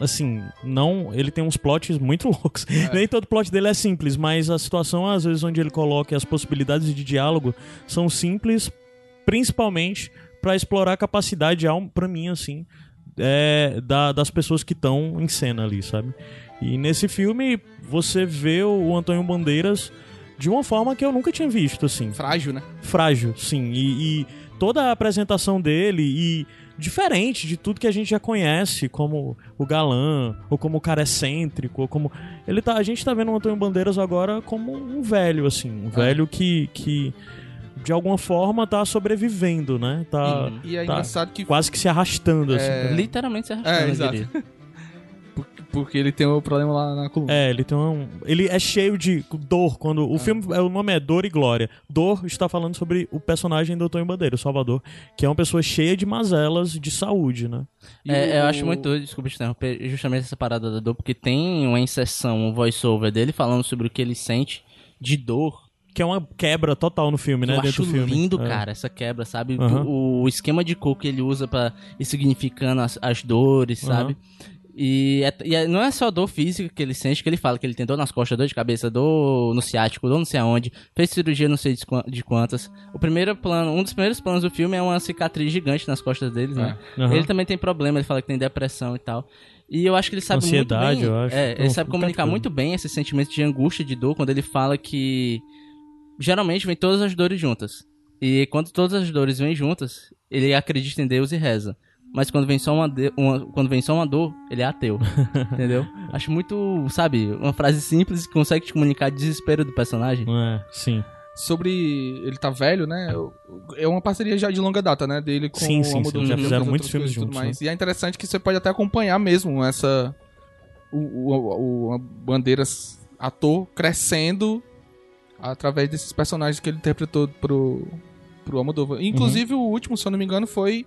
Assim, não. Ele tem uns plots muito loucos. Nem todo plot dele é simples, mas a situação, às vezes, onde ele coloca as possibilidades de diálogo são simples, principalmente pra explorar a capacidade, pra mim, assim, é, da- das pessoas que estão em cena ali, sabe? E nesse filme você vê o Antônio Bandeiras de uma forma que eu nunca tinha visto, assim Frágil, né? frágil, sim. E, e toda a apresentação dele e diferente de tudo que a gente já conhece, como o galã, ou como o cara excêntrico, ou como ele tá, a gente tá vendo o Antônio Bandeiras agora como um velho assim, um velho que que de alguma forma tá sobrevivendo, né? Tá, E é tá engraçado que. quase que se arrastando assim. É. Literalmente se arrastando, É, exato. Porque, ele tem o problema lá na coluna. É, ele tem um. Ele é cheio de dor. Quando o filme. é, O nome é Dor e Glória. Dor está falando sobre o personagem do Antônio Bandeira, o Salvador, que é uma pessoa cheia de mazelas de saúde, né? E É, o- eu acho muito doido, desculpa te interromper, justamente essa parada da dor, porque tem uma inserção, um voice-over dele falando sobre o que ele sente de dor. Que é uma quebra total no filme, né? eu dentro acho do filme. lindo, É. cara, essa quebra, sabe? Aham. O, o esquema de cor que ele usa pra ir significando as, as dores, Aham. sabe? E, é- e é- não é só dor física que ele sente, que ele fala que ele tem dor nas costas, dor de cabeça, dor no ciático, dor não sei aonde, fez cirurgia não sei de quan- de quantas. O primeiro plano, um dos primeiros planos do filme é uma cicatriz gigante nas costas dele, né? Aham. Ele também tem problema, ele fala que tem depressão e tal. E eu acho que ele sabe Ansiedade, muito bem. eu acho. É, Tem ele sabe comunicar muito bem esse sentimento de angústia, de dor, quando ele fala que geralmente vem todas as dores juntas. E quando todas as dores vêm juntas, ele acredita em Deus e reza. Mas quando vem só uma, de- uma- quando vem só uma dor, ele é ateu. entendeu? Acho muito, sabe, uma frase simples que consegue te comunicar o desespero do personagem. É, sim. Sobre ele tá velho, né? É uma parceria já de longa data, né? Dele com Sim, o sim, sim, já fizeram muitos filmes juntos, né? E é interessante que você pode até acompanhar mesmo essa. O, o, o- Bandeiras ator crescendo através desses personagens que ele interpretou pro, pro Almodóvar. Inclusive, o último, se eu não me engano, foi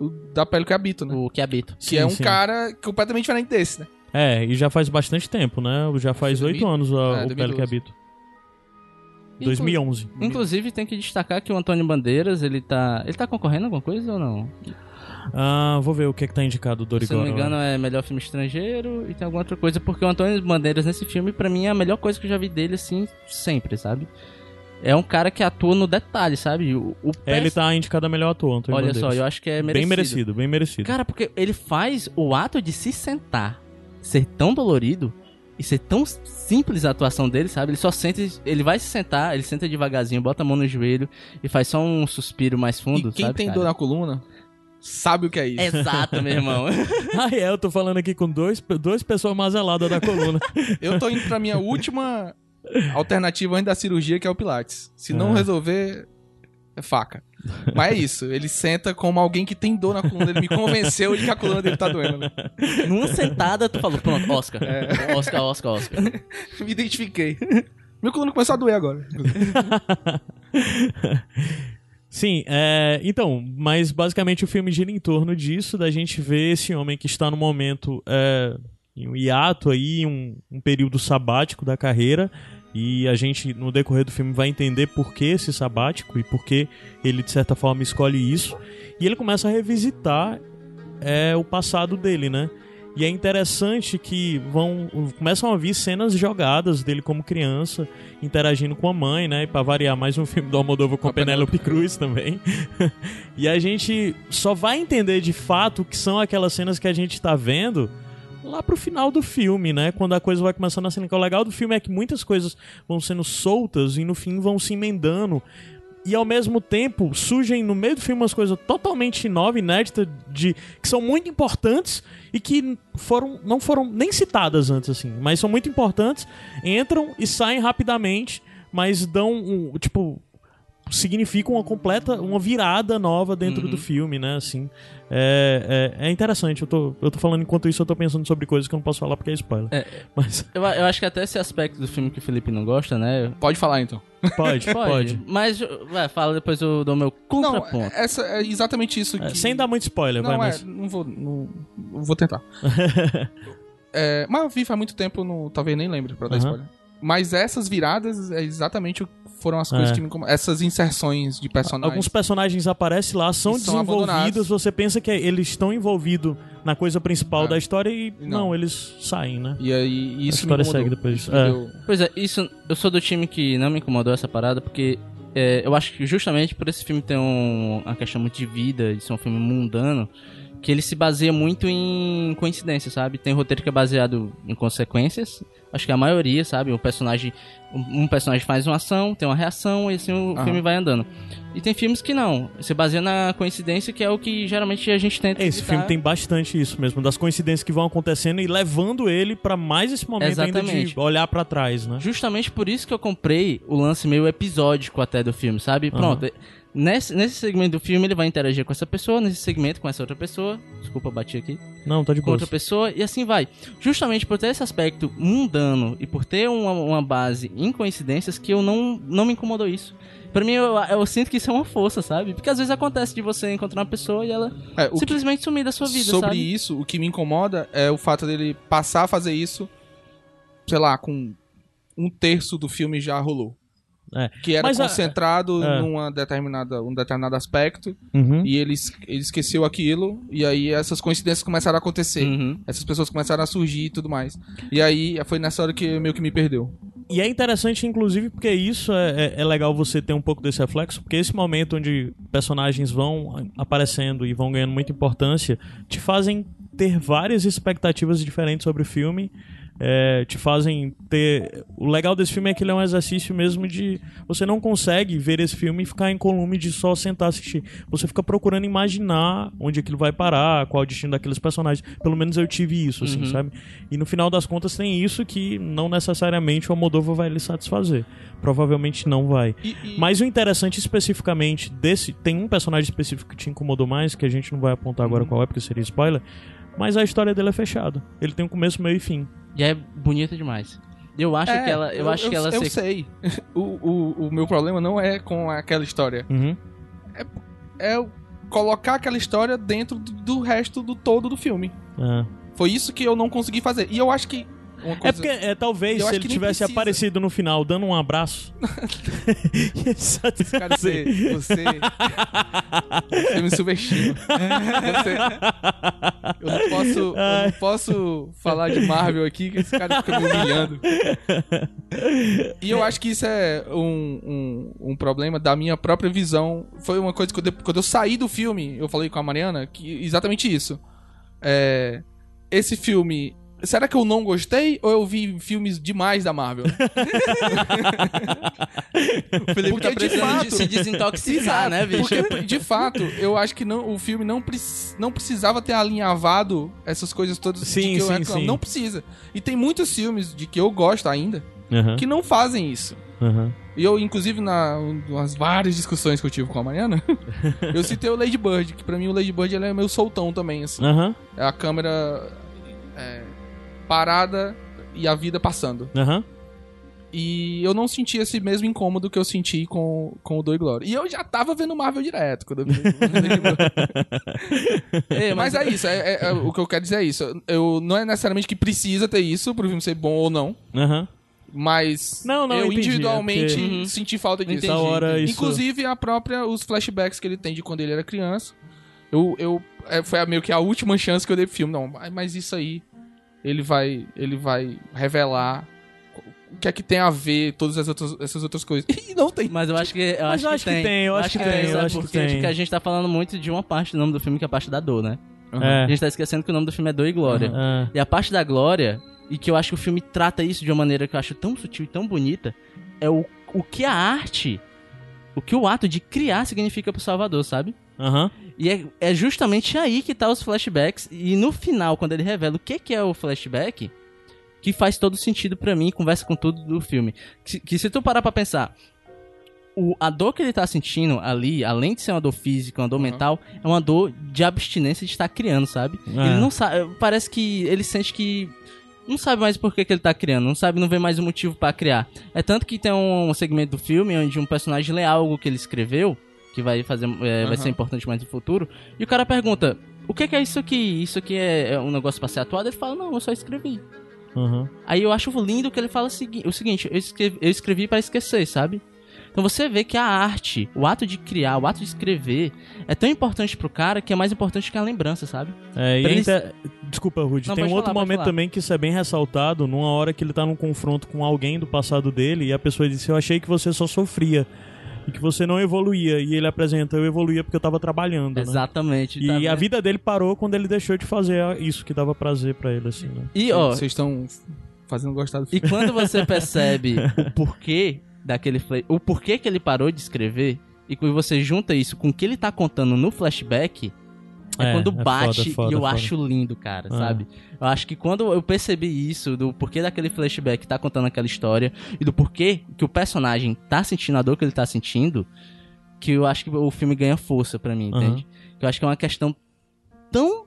o da Pele que Habito, né? O que habito. Que Sim, é um sim. cara completamente diferente desse, né? É, e já faz bastante tempo, né? Já faz oito 2000? anos a- É, o Pele que 2012. Habito. 2011. Inclusive, tem que destacar que o Antônio Bandeiras, ele tá. Ele tá concorrendo a alguma coisa ou não? Ah, vou ver o que é que tá indicado do Se não me Dorigoro. engano, é melhor filme estrangeiro e tem alguma outra coisa, porque o Antônio Bandeiras nesse filme, pra mim, é a melhor coisa que eu já vi dele, assim, sempre, sabe? É um cara que atua no detalhe, sabe? O, o É, ele tá indicado a melhor ator, Antônio Olha Bandeiras. só, eu acho que é merecido. Bem merecido, bem merecido. Cara, porque ele faz o ato de se sentar, ser tão dolorido e ser tão simples a atuação dele, sabe? Ele só sente, ele vai se sentar, ele senta devagarzinho, bota a mão no joelho e faz só um suspiro mais fundo, e quem sabe, tem cara? dor na coluna sabe o que é isso. Exato, meu irmão. Ah, é, eu tô falando aqui com dois, duas pessoas mazeladas da coluna. Eu tô indo pra minha última alternativa antes da cirurgia, que é o Pilates. Se não Ah. resolver, é faca. Mas é isso, ele senta como alguém que tem dor na coluna. Ele me convenceu de que a coluna dele tá doendo. né? Numa sentada, tu falou, pronto, Oscar. Oscar, Oscar, Oscar. Me identifiquei. Minha coluna começou a doer agora. Sim, é, então, mas basicamente o filme gira em torno disso, da gente ver esse homem que está no momento é, em um hiato aí, um, um período sabático da carreira, e a gente, no decorrer do filme, vai entender por que esse sabático e por que ele, de certa forma, escolhe isso. E ele começa a revisitar é, o passado dele, né? E é interessante que vão começam a vir cenas jogadas dele como criança, interagindo com a mãe, né? E pra variar, mais um filme do Almodóvar com, a Penélope Cruz também. e a gente só vai entender de fato o que são aquelas cenas que a gente tá vendo lá pro final do filme, né? Quando a coisa vai começando a ser O legal do filme é que muitas coisas vão sendo soltas e no fim vão se emendando. E ao mesmo tempo surgem no meio do filme umas coisas totalmente novas, inéditas, de, que são muito importantes e que foram, não foram nem citadas antes, assim, mas são muito importantes, entram e saem rapidamente, mas dão um, tipo, significam uma completa, uma virada nova dentro do filme, né, assim. É, é, é interessante, eu tô, eu tô falando enquanto isso, eu tô pensando sobre coisas que eu não posso falar porque é spoiler. É. Mas Eu, eu acho que até esse aspecto do filme que o Felipe não gosta, né? Pode falar então. pode, pode. Mas, vai, fala depois eu dou meu Não, contraponto. essa é exatamente isso que... É, sem dar muito spoiler, Não, vai, é, mas... não vou. Não, vou tentar. É, mas eu vi faz muito tempo, não, talvez nem lembre pra dar Aham. spoiler. Mas essas viradas é exatamente o foram as coisas É. que me incomodam. Essas inserções de personagens. Alguns personagens aparecem lá, são são desenvolvidos, você pensa que eles estão envolvidos na coisa principal É. da história e não. Não. eles saem, né? E aí isso A história segue depois. É. Pois é, isso, eu sou do time que não me incomodou essa parada, porque é, eu acho que justamente por esse filme ter um, uma questão muito de vida, de ser um filme mundano, que ele se baseia muito em coincidências, sabe? Tem roteiro que é baseado em consequências, acho que a maioria, sabe? O personagem, um personagem faz uma ação, tem uma reação e assim o Aham. filme vai andando. E tem filmes que não, se baseia na coincidência, que é o que geralmente a gente tenta Esse evitar. filme tem bastante isso mesmo, das coincidências que vão acontecendo e levando ele pra mais esse momento ainda de Exatamente. olhar pra trás, né? Justamente por isso que eu comprei o lance meio episódico até do filme, sabe? Pronto. Nesse, nesse segmento do filme ele vai interagir com essa pessoa, nesse segmento com essa outra pessoa. Desculpa, bati aqui. Não, tá de Com boa. outra pessoa, e assim vai. Justamente por ter esse aspecto mundano e por ter uma, uma base em coincidências que eu não, não me incomodou isso. Pra mim, eu, eu sinto que isso é uma força, sabe? Porque às vezes acontece de você encontrar uma pessoa e ela É, o que- simplesmente sumir da sua vida, sobre sabe? isso, o que me incomoda é o fato dele passar a fazer isso, sei lá, com um terço do filme já rolou. É. Que era Mas a- concentrado é. numa determinada, um determinado aspecto, Uhum. e ele, ele esqueceu aquilo, e aí essas coincidências começaram a acontecer. Uhum. Essas pessoas começaram a surgir e tudo mais. E aí foi nessa hora que meio que me perdeu. E é interessante, inclusive, porque isso é, é- é legal você ter um pouco desse reflexo, porque esse momento onde personagens vão aparecendo e vão ganhando muita importância, te fazem ter várias expectativas diferentes sobre o filme. É, te fazem ter. O legal desse filme é que ele é um exercício mesmo de. Você não consegue ver esse filme e ficar em colume de só sentar assistir. Você fica procurando imaginar onde aquilo vai parar, qual é o destino daqueles personagens. Pelo menos eu tive isso, assim, Uhum. sabe? E no final das contas tem isso que não necessariamente o Almodóvar vai lhe satisfazer. Provavelmente não vai. E- e- Mas o interessante especificamente desse. Tem um personagem específico que te incomodou mais, que a gente não vai apontar agora qual é, porque seria spoiler. Mas a história dele é fechada. Ele tem um começo, meio e fim. E é bonita demais. Eu acho É, que ela. Eu, acho que ela eu se- sei. O, o, o meu problema não é com aquela história. Uhum. É o- colocar aquela história dentro do, do resto do todo do filme. É. Foi isso que eu não consegui fazer. E eu acho que. Uma É coisa... porque, é, talvez, Eu se ele tivesse precisa. aparecido no final dando um abraço. satisfazer. Cara, você, você, você me subestima. Você- eu não posso, eu não posso falar de Marvel aqui que esse cara fica me humilhando. E eu acho que isso é um, um, um problema da minha própria visão. Foi uma coisa que eu, quando eu saí do filme, eu falei com a Mariana que exatamente isso. É, esse filme. Será que eu não gostei ou eu vi filmes demais da Marvel? O Felipe Porque, tá de precisando de fato- se desintoxicar, né, bicho? Porque, de fato, eu acho que não, o filme não, preci- não precisava ter alinhavado essas coisas todas de Sim, que eu sim, reclamo. sim. Não precisa. E tem muitos filmes de que eu gosto ainda Aham, que não fazem isso. aham. E eu, inclusive, na, nas várias discussões que eu tive com a Mariana, eu citei o Lady Bird, que pra mim o Lady Bird ele é meio soltão também, assim. É a câmera é, parada e a vida passando. aham. E eu não senti esse mesmo incômodo que eu senti com, com o Do e Glória. E eu já tava vendo Marvel direto quando eu vi. Ei, Mas é isso, é, é- é- o que eu quero dizer é isso. Eu, não é necessariamente que precisa ter isso pro filme ser bom ou não, Aham. mas Não, não, eu entendi, individualmente é porque- Uhum. senti falta disso. Entendi, hora isso. Inclusive a própria, os flashbacks que ele tem de quando ele era criança. Eu, eu, é, foi meio que a última chance que eu dei pro filme. Não, mas isso aí, ele vai, ele vai revelar o que é que tem a ver todas as outras, essas outras coisas. E não tem. Mas eu acho que eu acho, eu que, acho que tem. tem, eu acho que tem, eu acho que quê? tem. Porque a gente tá falando muito de uma parte do nome do filme que é a parte da dor, né? É. A gente tá esquecendo que o nome do filme é Dor e Glória. Ah, E a parte da glória, e que eu acho que o filme trata isso de uma maneira que eu acho tão sutil e tão bonita, é o, o que a arte, o que o ato de criar significa pro Salvador, sabe? Aham. E é, é justamente aí que tá os flashbacks. E no final, quando ele revela o que, que é o flashback, que faz todo sentido pra mim, conversa com tudo do filme. Que, que se tu parar pra pensar, o, a dor que ele tá sentindo ali, além de ser uma dor física, uma dor mental, é uma dor de abstinência de estar criando, sabe? É. Ele não sabe. Parece que ele sente que. Não sabe mais por que, que ele tá criando, não sabe, não vê mais o motivo pra criar. É tanto que tem um segmento do filme onde um personagem lê algo que ele escreveu, que vai fazer. é, vai ser importante mais no futuro, e o cara pergunta: o que, que é isso aqui? Isso aqui é, é um negócio pra ser atuado? Ele fala: não, eu só escrevi. Aham. Aí eu acho lindo que ele fala o segui- o seguinte: eu escrevi, eu escrevi para esquecer, sabe? Então você vê que a arte, o ato de criar, o ato de escrever, é tão importante pro cara que é mais importante que a lembrança, sabe? É, e Pra eles- ainda- Desculpa, Rude. Não, tem um outro falar, pode momento falar. também que isso é bem ressaltado, numa hora que ele tá num confronto com alguém do passado dele e a pessoa disse: Eu achei que você só sofria e que você não evoluía. E ele apresenta: Eu evoluía porque eu tava trabalhando. né? Exatamente. E tá a vida dele parou quando ele deixou de fazer isso que dava prazer pra ele, assim, né? E ó, Vocês estão fazendo gostar do E filme. quando você percebe o porquê daquele o porquê que ele parou de escrever e quando você junta isso com o que ele tá contando no flashback, é, É, quando é foda, bate foda, e eu foda. acho lindo, cara, Ah. sabe? Eu acho que quando eu percebi isso do porquê daquele flashback tá contando aquela história e do porquê que o personagem tá sentindo a dor que ele tá sentindo, que eu acho que o filme ganha força pra mim, entende? Que eu acho que é uma questão tão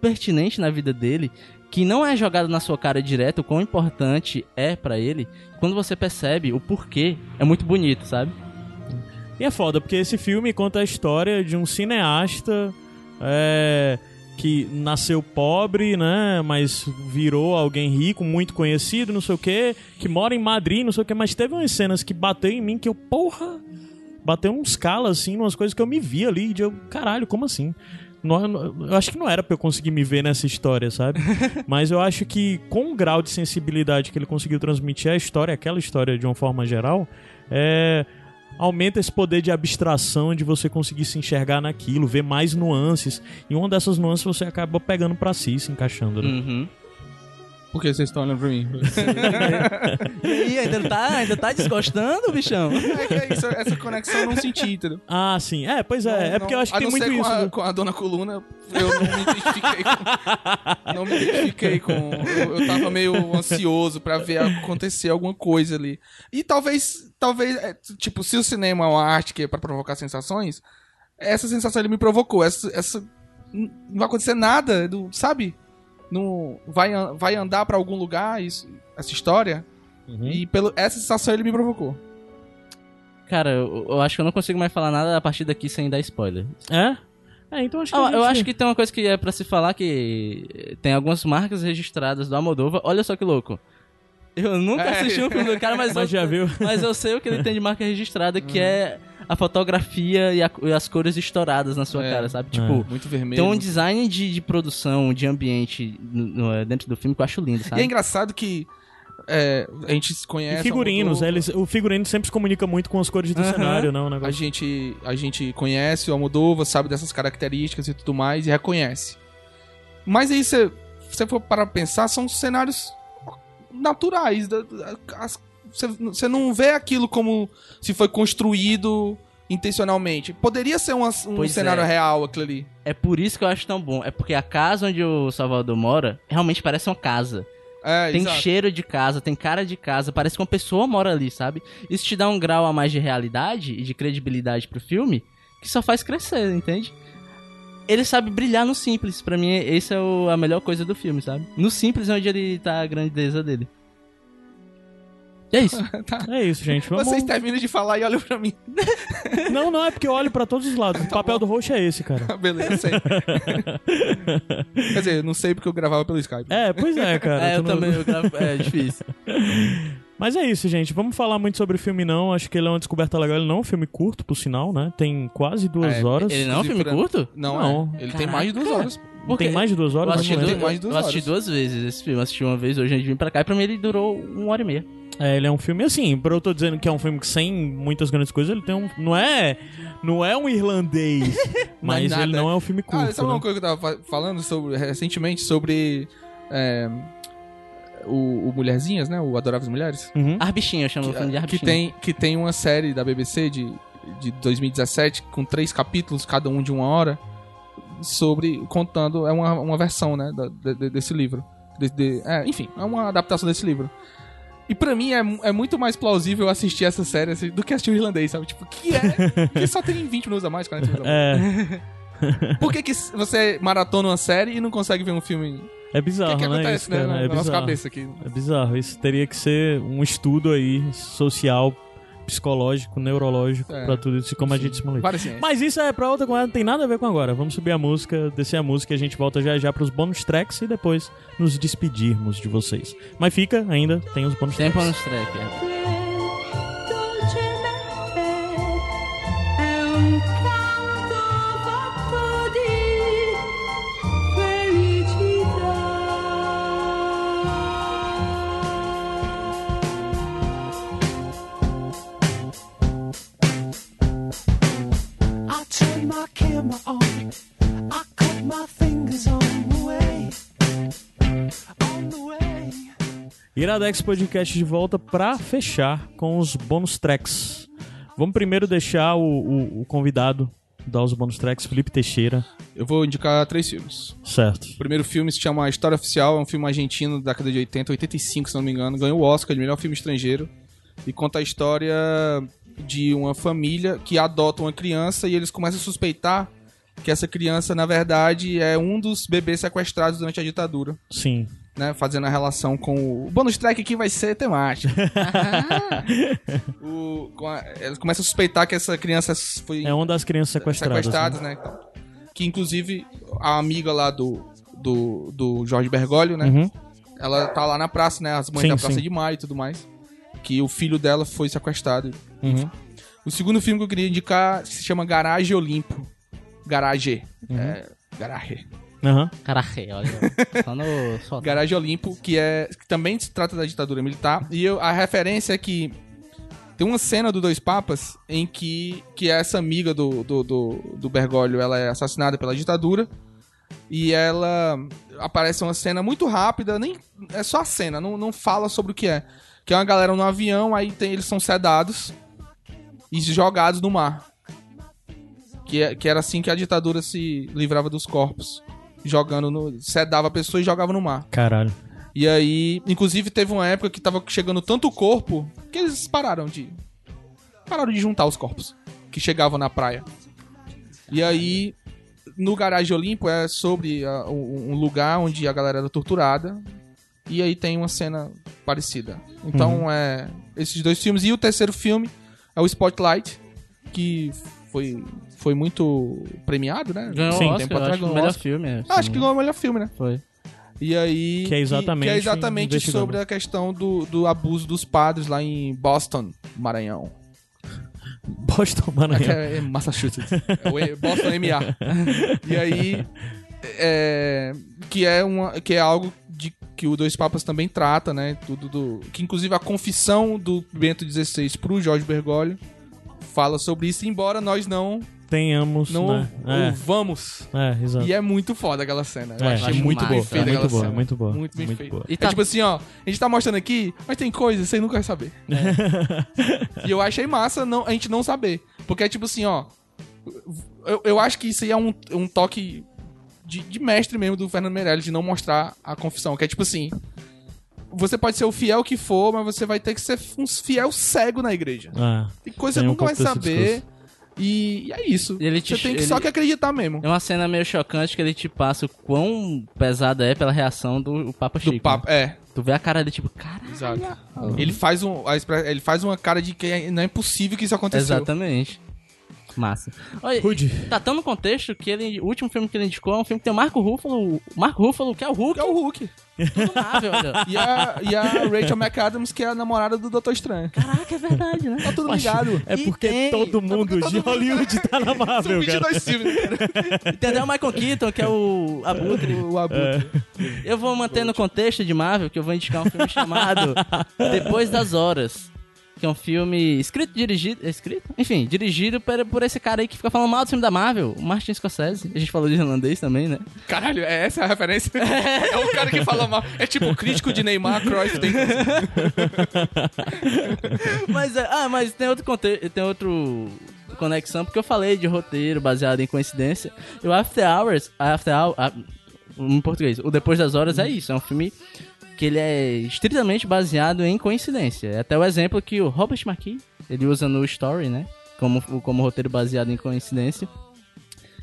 pertinente na vida dele que não é jogado na sua cara direto o quão importante é pra ele. Quando você percebe o porquê, é muito bonito, sabe? E é foda, porque esse filme conta a história de um cineasta é, que nasceu pobre, né? Mas virou alguém rico, muito conhecido, não sei o quê, que mora em Madrid, não sei o quê, mas teve umas cenas que bateu em mim que eu, porra, bateu uns calas, assim, umas coisas que eu me vi ali, de eu, caralho, como assim? Não- Eu acho que não era pra eu conseguir me ver nessa história, sabe? Mas eu acho que com o grau de sensibilidade que ele conseguiu transmitir a história, aquela história de uma forma geral, é, aumenta esse poder de abstração de você conseguir se enxergar naquilo, ver mais nuances. E uma dessas nuances você acaba pegando pra si, se encaixando. Né? Uhum. Por que vocês estão olhando pra mim? E aí, ainda tá, ainda tá desgostando, bichão? é que é isso, essa conexão eu não senti, entendeu? Ah, sim. É, pois é. é porque eu acho que a tem não muito ser isso. Com a, né? com a dona Coluna, eu não me identifiquei com. Não me identifiquei com. Eu, eu tava meio ansioso pra ver acontecer alguma coisa ali. E talvez. Talvez. é, tipo, se o cinema é uma arte que é pra provocar sensações, essa sensação ele me provocou. Essa. essa não vai acontecer nada, do, sabe? Não, vai, vai andar pra algum lugar isso, essa história. Uhum. E pelo, essa sensação ele me provocou. Cara, eu, eu acho que eu não consigo mais falar nada a partir daqui sem dar spoiler. É? É, então acho que Ah, gente... Eu acho que tem uma coisa que é pra se falar que tem algumas marcas registradas do Almodóvar. Olha só que louco. Eu nunca É. assisti um filme do cara, mas, Mas eu, já viu? mas eu sei o que ele tem de marca registrada, que é a fotografia e, a- e as cores estouradas na sua É. cara, sabe? Tipo, Muito vermelho. tem um design de, de produção, de ambiente no- no- dentro do filme que eu acho lindo, E é sabe? engraçado que é, a gente se conhece. E figurinos, eles, o figurino sempre se comunica muito com as cores do Aham. cenário, não? O A negócio. gente, a gente conhece o Almodóvar, sabe dessas características e tudo mais, e reconhece. Mas aí você, você for para pensar, são cenários naturais. da- da- as- Você, não vê aquilo como se foi construído intencionalmente. Poderia ser um, um Pois cenário é. real aquilo ali. É por isso que eu acho tão bom. É porque a casa onde o Salvador mora realmente parece uma casa. É, tem exato. cheiro de casa, tem cara de casa, parece que uma pessoa mora ali, sabe? Isso te dá um grau a mais de realidade e de credibilidade pro filme que só faz crescer, entende? Ele sabe brilhar no simples. Pra mim, essa é o- a melhor coisa do filme, sabe? No simples é onde ele tá a grandeza dele. E é isso. É isso, gente. Vamos... Vocês terminam de falar e olham pra mim. Não, não, é porque eu olho pra todos os lados. O papel do roxo é esse, cara. Beleza, sei. Quer dizer, eu não sei porque eu gravava pelo Skype. É, pois é, cara. é, eu não- também. Eu gravo... É difícil. Mas é isso, gente. Vamos falar muito sobre o filme, não. Acho que ele é uma descoberta legal. Ele não é um filme curto, por sinal, né? Tem quase duas É, horas. Ele não é um filme curto? Não, Não. é. Ele tem mais de duas horas. Porque Tem mais de duas horas? Eu assisti, duas, mais de duas eu assisti horas. duas vezes esse filme. Eu assisti uma vez hoje antes de vir pra cá e pra mim ele durou uma hora e meia. É, ele é um filme assim, eu tô dizendo que é um filme que sem muitas grandes coisas, ele tem um. Não é. Não é um irlandês. mas ele não é um filme curto. Ah, sabe né? uma coisa que eu tava fa- falando sobre, recentemente sobre é, o, o Mulherzinhas, né? O Adoráveis Mulheres. Uhum. Arbichinha, eu chamo o filme de Que Arbichinha. tem, que tem uma série da BBC de, de 2017 com três capítulos, cada um de uma hora, sobre. contando. É uma, uma versão, né? da- de- de- desse livro. De- de- é, enfim, é uma adaptação desse livro. E pra mim é, é muito mais plausível assistir essa série assim, do que assistir o irlandês, sabe? Tipo, que é. que só tem 20 minutos a mais, 40 minutos a mais. É, Por que, que você maratona uma série e não consegue ver um filme? é bizarro, que, que né? acontece, isso, né? cara? Na, é na nossa bizarro. cabeça aqui. É bizarro. Isso teria que ser um estudo aí social, psicológico, neurológico, É. pra tudo isso, como a gente simula. Mas isso é pra outra coisa, não tem nada a ver com agora. Vamos subir a música, descer a música e a gente volta já já pros bônus tracks e depois nos despedirmos de vocês. Mas fica ainda, tem os bônus tracks. nos track. é. Camera on. I cut my fingers on the way. On the way. Iradex Podcast de volta pra fechar com os bônus tracks. Vamos primeiro deixar o, o- o convidado dar os bônus tracks, Felipe Teixeira. Eu vou indicar três filmes. Certo. O primeiro filme se chama História Oficial, é um filme argentino da década de 80, 85, se não me engano. Ganhou o Oscar de melhor filme estrangeiro. E conta a história de uma família que adota uma criança e eles começam a suspeitar que essa criança, na verdade, é um dos bebês sequestrados durante a ditadura. Sim. né, fazendo a relação com o... o bônus track aqui vai ser temático. o, com a, eles começam a suspeitar que essa criança foi É uma das crianças sequestradas. sequestradas, né? né? então. Que inclusive a amiga lá do do, do Jorge Bergoglio, né? Uhum. Ela tá lá na praça, né? As mães Sim, da Praça sim. de Maio e tudo mais. Que o filho dela foi sequestrado. Uhum. O segundo filme que eu queria indicar se chama Garage Olimpo. Garage. Uhum. É, garage. Aham. Caraca, olha. Só no. Só Garagem Olimpo, que é que também se trata da ditadura militar. E eu- a referência é que tem uma cena do Dois Papas em que, que essa amiga do, do, do, do Bergoglio ela é assassinada pela ditadura. E ela aparece uma cena muito rápida, nem é só a cena, não, não fala sobre o que é. Que é uma galera no avião, aí tem, eles são sedados e jogados no mar. Que, é- que era assim que a ditadura se livrava dos corpos. Jogando no. sedava a pessoa e jogava no mar. Caralho. E aí, inclusive, teve uma época que tava chegando tanto corpo que eles pararam de. Pararam de juntar os corpos que chegavam na praia. E aí, no Garagem Olimpo é sobre um um lugar onde a galera era torturada. E aí tem uma cena parecida. Então, é. Esses dois filmes. E o terceiro filme é o Spotlight, que foi foi muito premiado, né? Ganhou Sim. Oscar, tempo eu atrás ganhou o melhor Oscar. filme. é, Ah, acho que ganhou o melhor filme, né? Foi. E aí. Que é exatamente que é exatamente sobre a questão do, do abuso dos padres lá em Boston, Maranhão. Boston, É, Maranhão. é Massachusetts. É o E- Boston MA. E aí. É, que é uma que é algo que o Dois Papas também trata, né? Tudo do que inclusive a confissão do Bento XVI pro Jorge Bergoglio fala sobre isso, embora nós não Tenhamos, não né? ouvamos. É, é, exato. E é muito foda aquela cena. Eu É, achei acho muito massa. bem É feita muito aquela boa, cena. muito boa, Muito bem muito feita. boa. E É tá- tipo assim, ó, a gente tá mostrando aqui, mas tem coisas que você nunca vai saber. e eu achei massa não, a gente não saber. Porque é tipo assim, ó. Eu, eu acho que isso aí é um, um toque de, de mestre mesmo do Fernando Meirelles, de não mostrar a confissão. Que é tipo assim. Você pode ser o fiel que for, mas você vai ter que ser um fiel cego na igreja. É. Tem coisa que um nunca vai saber. E, e é isso. Ele te- você tem que ele- só que acreditar mesmo. É uma cena meio chocante que ele te passa o quão pesada é pela reação do o Papa Chico. Do papo. É. Tu vê a cara dele tipo, cara. Exato. Ele faz um, ele faz uma cara de que é- não é possível que isso aconteceu. Exatamente. Massa. Olha, Rude. tá tão no contexto que ele, o último filme que ele indicou é um filme que tem o Marco Ruffalo, o Marco Ruffalo, que é o Hulk, Que é o Hulk. do Marvel, olha. E a, e a Rachel McAdams, que é a namorada do Doutor Estranho. Caraca, é verdade, né? Tá tudo ligado. É porque tem- todo mundo porque todo de mundo- Hollywood tá na São Marvel, cara. 22 filmes, cara? E tem até o Michael Keaton, que é o Abutre. O Abutre. Eu vou manter no contexto de Marvel, que eu vou indicar um filme chamado Depois das Horas. Que é um filme escrito, dirigido. Escrito? Enfim, dirigido por, por esse cara aí que fica falando mal do filme da Marvel, o Martin Scorsese. A gente falou de irlandês também, né? Caralho, é essa a referência? É o cara que fala mal. É tipo o crítico de Neymar, Cruyff tem mas, é- ah, mas tem outro tem outro conexão, porque eu falei de roteiro baseado em coincidência. E o After Hours, After Hours, em português, o Depois das Horas é isso, é um filme que ele é estritamente baseado em coincidência. É até o exemplo que o Robert McKee, ele usa no Story, né, como, como roteiro baseado em coincidência.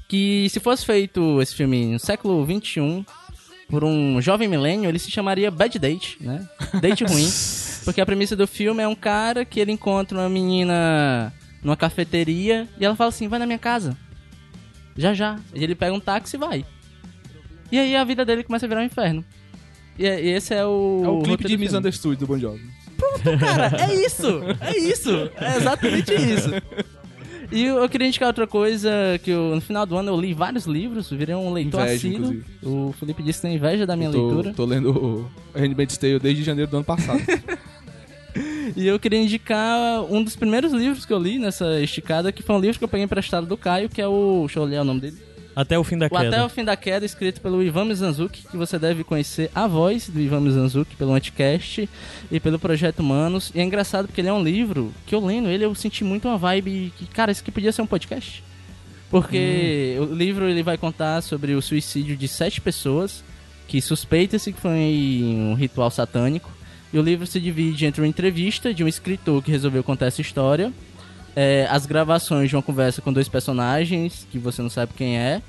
Que se fosse feito esse filme no século XXI, por um jovem milênio, ele se chamaria Bad Date, né? Date ruim. Porque a premissa do filme é um cara que ele encontra uma menina numa cafeteria e ela fala assim: vai na minha casa. Já já. E ele pega um táxi e vai. E aí a vida dele começa a virar um inferno. E, e esse é o. É o clipe de. Misunderstood do Bon Jovi. Cara, é isso! É isso! É exatamente isso! E eu queria indicar outra coisa, que eu, no final do ano eu li vários livros, virei um leitor Inveja, assíduo. inclusive. O Felipe disse que tem inveja da minha Tô, leitura. tô lendo o Handmaid's Tale desde janeiro do ano passado. E eu queria indicar um dos primeiros livros que eu li nessa esticada, que foi um livro que eu peguei emprestado do Caio, que é o. Deixa eu olhar o nome dele. Até o fim da O queda. Até o Fim da Queda, escrito pelo Ivan Mizanzuki, que você deve conhecer a voz do Ivan Mizanzuki pelo Anticast e pelo Projeto Humanos. E é engraçado porque ele é um livro que eu lendo ele, eu senti muito uma vibe que, cara, isso aqui podia ser um podcast. Porque o livro ele vai contar sobre o suicídio de sete pessoas que suspeita-se que foi um ritual satânico. E o livro se divide entre uma entrevista de um escritor que resolveu contar essa história, é, as gravações de uma conversa com dois personagens que você não sabe quem é.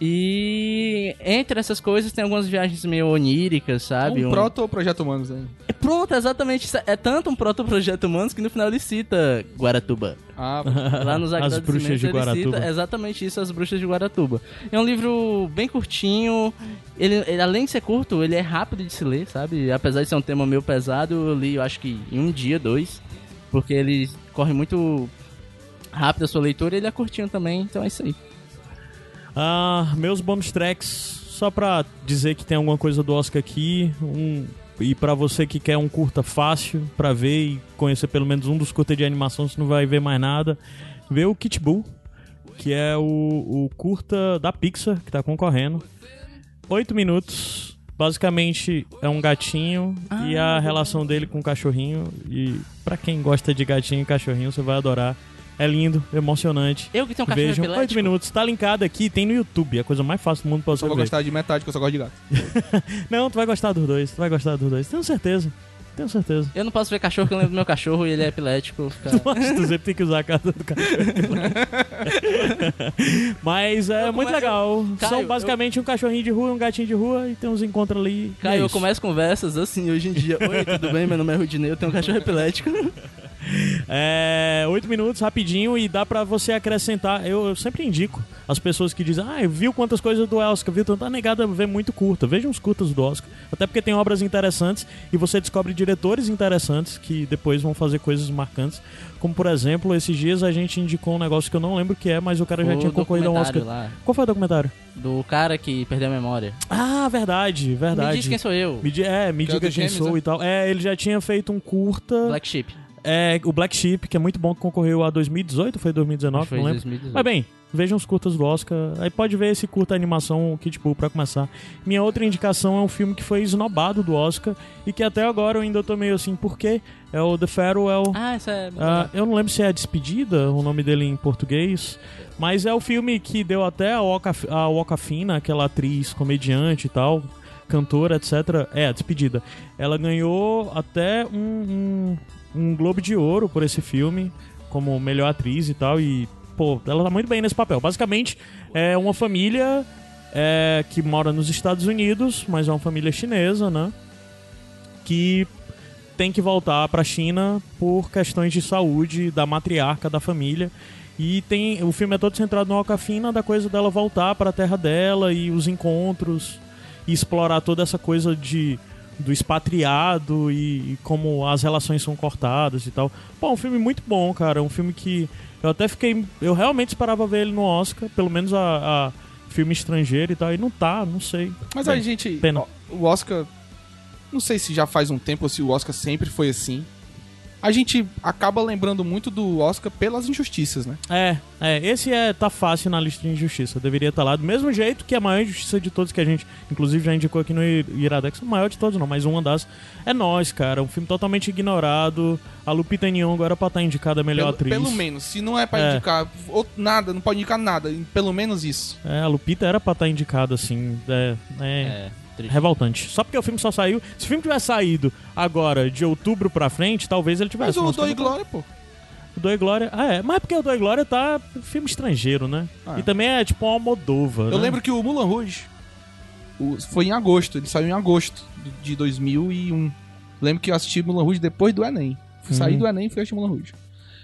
E entre essas coisas tem algumas viagens meio oníricas, sabe? um proto-projeto Humanos, né? É pronto, exatamente. isso. É tanto um proto-projeto humanos que no final ele cita Guaratuba. Ah, Lá nos As bruxas de Guaratuba. cita exatamente isso, as bruxas de Guaratuba. É um livro bem curtinho. Ele, ele, além de ser curto, ele é rápido de se ler, sabe? Apesar de ser um tema meio pesado, eu li, eu acho que em um dia, dois. Porque ele corre muito rápido a sua leitura ele é curtinho também, então é isso aí. Ah, meus bônus tracks, só pra dizer que tem alguma coisa do Oscar aqui, um, e pra você que quer um curta fácil pra ver e conhecer pelo menos um dos curtas de animação, você não vai ver mais nada, vê o Kit Bull, que é o, o curta da Pixar que tá concorrendo. Oito minutos, basicamente é um gatinho e a relação dele com o cachorrinho, e pra quem gosta de gatinho e cachorrinho, você vai adorar. É lindo, emocionante. Eu que tenho um cachorro Vejam, 8 epilético. minutos, tá linkado aqui, tem no YouTube, é a coisa mais fácil do mundo pra você só vou ver. gostar de metade, que eu só gosto de gato. Não, tu vai gostar dos dois, tu vai gostar dos dois, tenho certeza, tenho certeza. Eu não posso ver cachorro, porque eu lembro do meu cachorro e ele é epilético. Mas tu sempre tem que usar a casa do cachorro. Mas é Eu muito come- legal. Caio, São eu- basicamente um cachorrinho de rua, um gatinho de rua e tem uns encontros ali. Caio, é eu começo conversas assim hoje em dia. Oi, tudo bem? Meu nome é Rudinei, eu tenho um cachorro epilético. É, oito minutos, rapidinho, e dá pra você acrescentar. Eu, eu sempre indico as pessoas que dizem, ah, viu quantas coisas do Oscar, viu? Então tá negado a ver muito curta. Vejam os curtas do Oscar. Até porque tem obras interessantes e você descobre diretores interessantes que depois vão fazer coisas marcantes. Como, por exemplo, esses dias a gente indicou um negócio que eu não lembro o que é, mas o cara já O tinha concorrido a um Oscar. documentário lá, Qual foi o documentário? do cara que perdeu a memória. Ah, verdade, verdade. Me diz quem sou eu. Me di- é, me Que é diga do quem sou né? e tal. É, ele já tinha feito um curta. Black Sheep. É, o Black Sheep, que é muito bom, que concorreu a 2018, foi 2019, Acho que foi não lembro. 2018. Mas bem, vejam os curtas do Oscar. Aí pode ver esse curta animação, o Kid Bull, pra começar. Minha outra indicação é um filme que foi esnobado do Oscar e que até agora eu ainda tô meio assim, por quê? É o The Farewell. Ah, essa é. Ah, eu não lembro se é a Despedida, o nome dele em português, mas é o filme que deu até a Oca, a Oca Fina, aquela atriz, comediante e tal, cantora, etc. É, a Despedida. Ela ganhou até um, um, um Globo de Ouro por esse filme, como melhor atriz e tal, e, pô, ela tá muito bem nesse papel. Basicamente, é uma família é, que mora nos Estados Unidos, mas é uma família chinesa, né? Que tem que voltar pra China por questões de saúde da matriarca da família. E tem o filme é todo centrado no Alcafina, da coisa dela voltar para a terra dela e os encontros e explorar toda essa coisa de do expatriado e, e como as relações são cortadas e tal. Pô, um filme muito bom, cara. Um filme que eu até fiquei. Eu realmente esperava ver ele no Oscar, pelo menos a, a filme estrangeiro e tal. E não tá, não sei. Mas Bem, aí, gente, pena. o Oscar. Não sei se já faz um tempo ou se o Oscar sempre foi assim. A gente acaba lembrando muito do Oscar pelas injustiças, né? É, é, esse é tá fácil na lista de injustiça. Deveria estar lá do mesmo jeito que a maior injustiça de todos que a gente, inclusive, já indicou aqui no Iradex. O maior de todos, não, mas uma das. É nós, cara. Um filme totalmente ignorado. A Lupita Nyong'o era pra estar indicada a melhor pelo, atriz. pelo menos. Se não é pra É. indicar ou- nada, não pode indicar nada. Pelo menos isso. É, a Lupita era pra estar indicada, assim. É, é, É, triste. revoltante. Só porque o filme só saiu. Se o filme tivesse saído agora, de outubro pra frente, talvez ele tivesse. Mas o e no- Glória, pô. O Dor e Glória. Ah, é. Mas é porque o Dor e Glória tá filme estrangeiro, né? Ah. E também é tipo uma Almodova. Eu né? lembro que o Mulan Rouge o- foi em agosto. Ele saiu em agosto de 2001. Lembro que eu assisti Mulan Rouge depois do Enem. Fui Uhum. sair do Enem e fui assistir Mulan Rouge.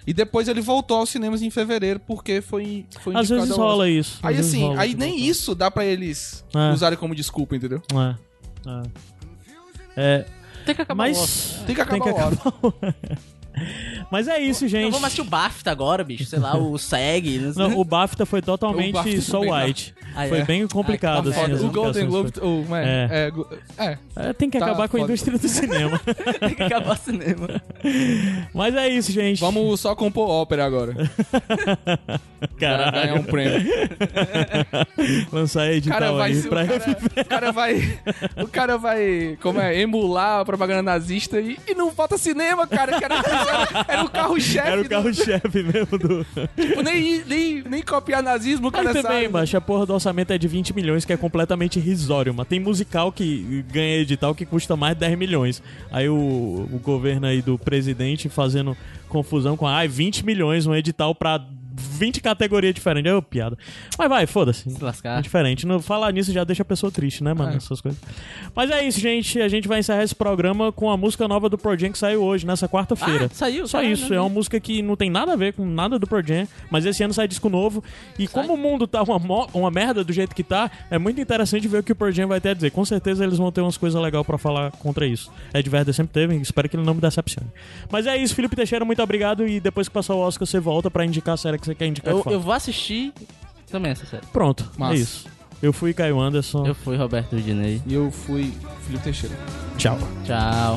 E depois ele voltou aos cinemas em fevereiro porque foi, foi Às vezes rola isso. Aí assim, rola aí nem isso dá pra eles É. usarem como desculpa, entendeu? É. É. É, Tem que acabar o Oscar. mas. Tem que acabar Tem que o Oscar. acabar Mas é isso, gente. Não, vamos assistir o BAFTA agora, bicho. Sei lá, o SEG. Não sei. Não, o BAFTA foi totalmente BAFTA tá. white. Ah, Foi é? bem complicado, Ah, tá assim. o Golden. Globe. O, é, é, go- é. É, tem que Tá acabar com a foda. indústria do cinema. Tem que acabar o cinema. Mas é isso, gente. Vamos só compor ópera agora. Pra ganhar Caralho. um prêmio. Lançar O cara edital vai. aí pra O cara, o cara vai. O cara vai. Como é? Emular a propaganda nazista e, e não falta cinema, cara. que Era, era, o carro-chefe. Era o do- carro-chefe mesmo do. Tipo, nem, nem, nem copiar nazismo, o Mas cara também, sabe. macho, a porra do orçamento é de 20 milhões, que é completamente irrisório, mas tem musical que ganha edital que custa mais de 10 milhões. Aí o, o governo aí do presidente fazendo confusão com, ai, 20 milhões um edital pra 20 categorias diferentes. É piada. Mas vai, foda-se. Se É lascar. diferente. Não, falar nisso já deixa a pessoa triste, né, mano? É. Essas coisas. Mas é isso, gente. A gente vai encerrar esse programa com a música nova do Pro Jam que saiu hoje, nessa quarta-feira. Ah, saiu? Só Caralho, isso. É uma música que não tem nada a ver com nada do Pro Jam, mas esse ano sai disco novo. E Sai? como o mundo tá uma, uma merda do jeito que tá, é muito interessante ver o que o Pro Jam vai ter a dizer. Com certeza eles vão ter umas coisas legais pra falar contra isso. Ed Vedder sempre teve, espero que ele não me decepcione. Mas é isso, Felipe Teixeira, muito obrigado. E depois que passar o Oscar, você volta pra indicar a série que você quer indicar Eu, eu vou assistir também essa série. Pronto, Massa. é isso. Eu fui Caio Anderson. Eu fui Roberto Dinei. E eu fui Felipe Teixeira. Tchau. Tchau.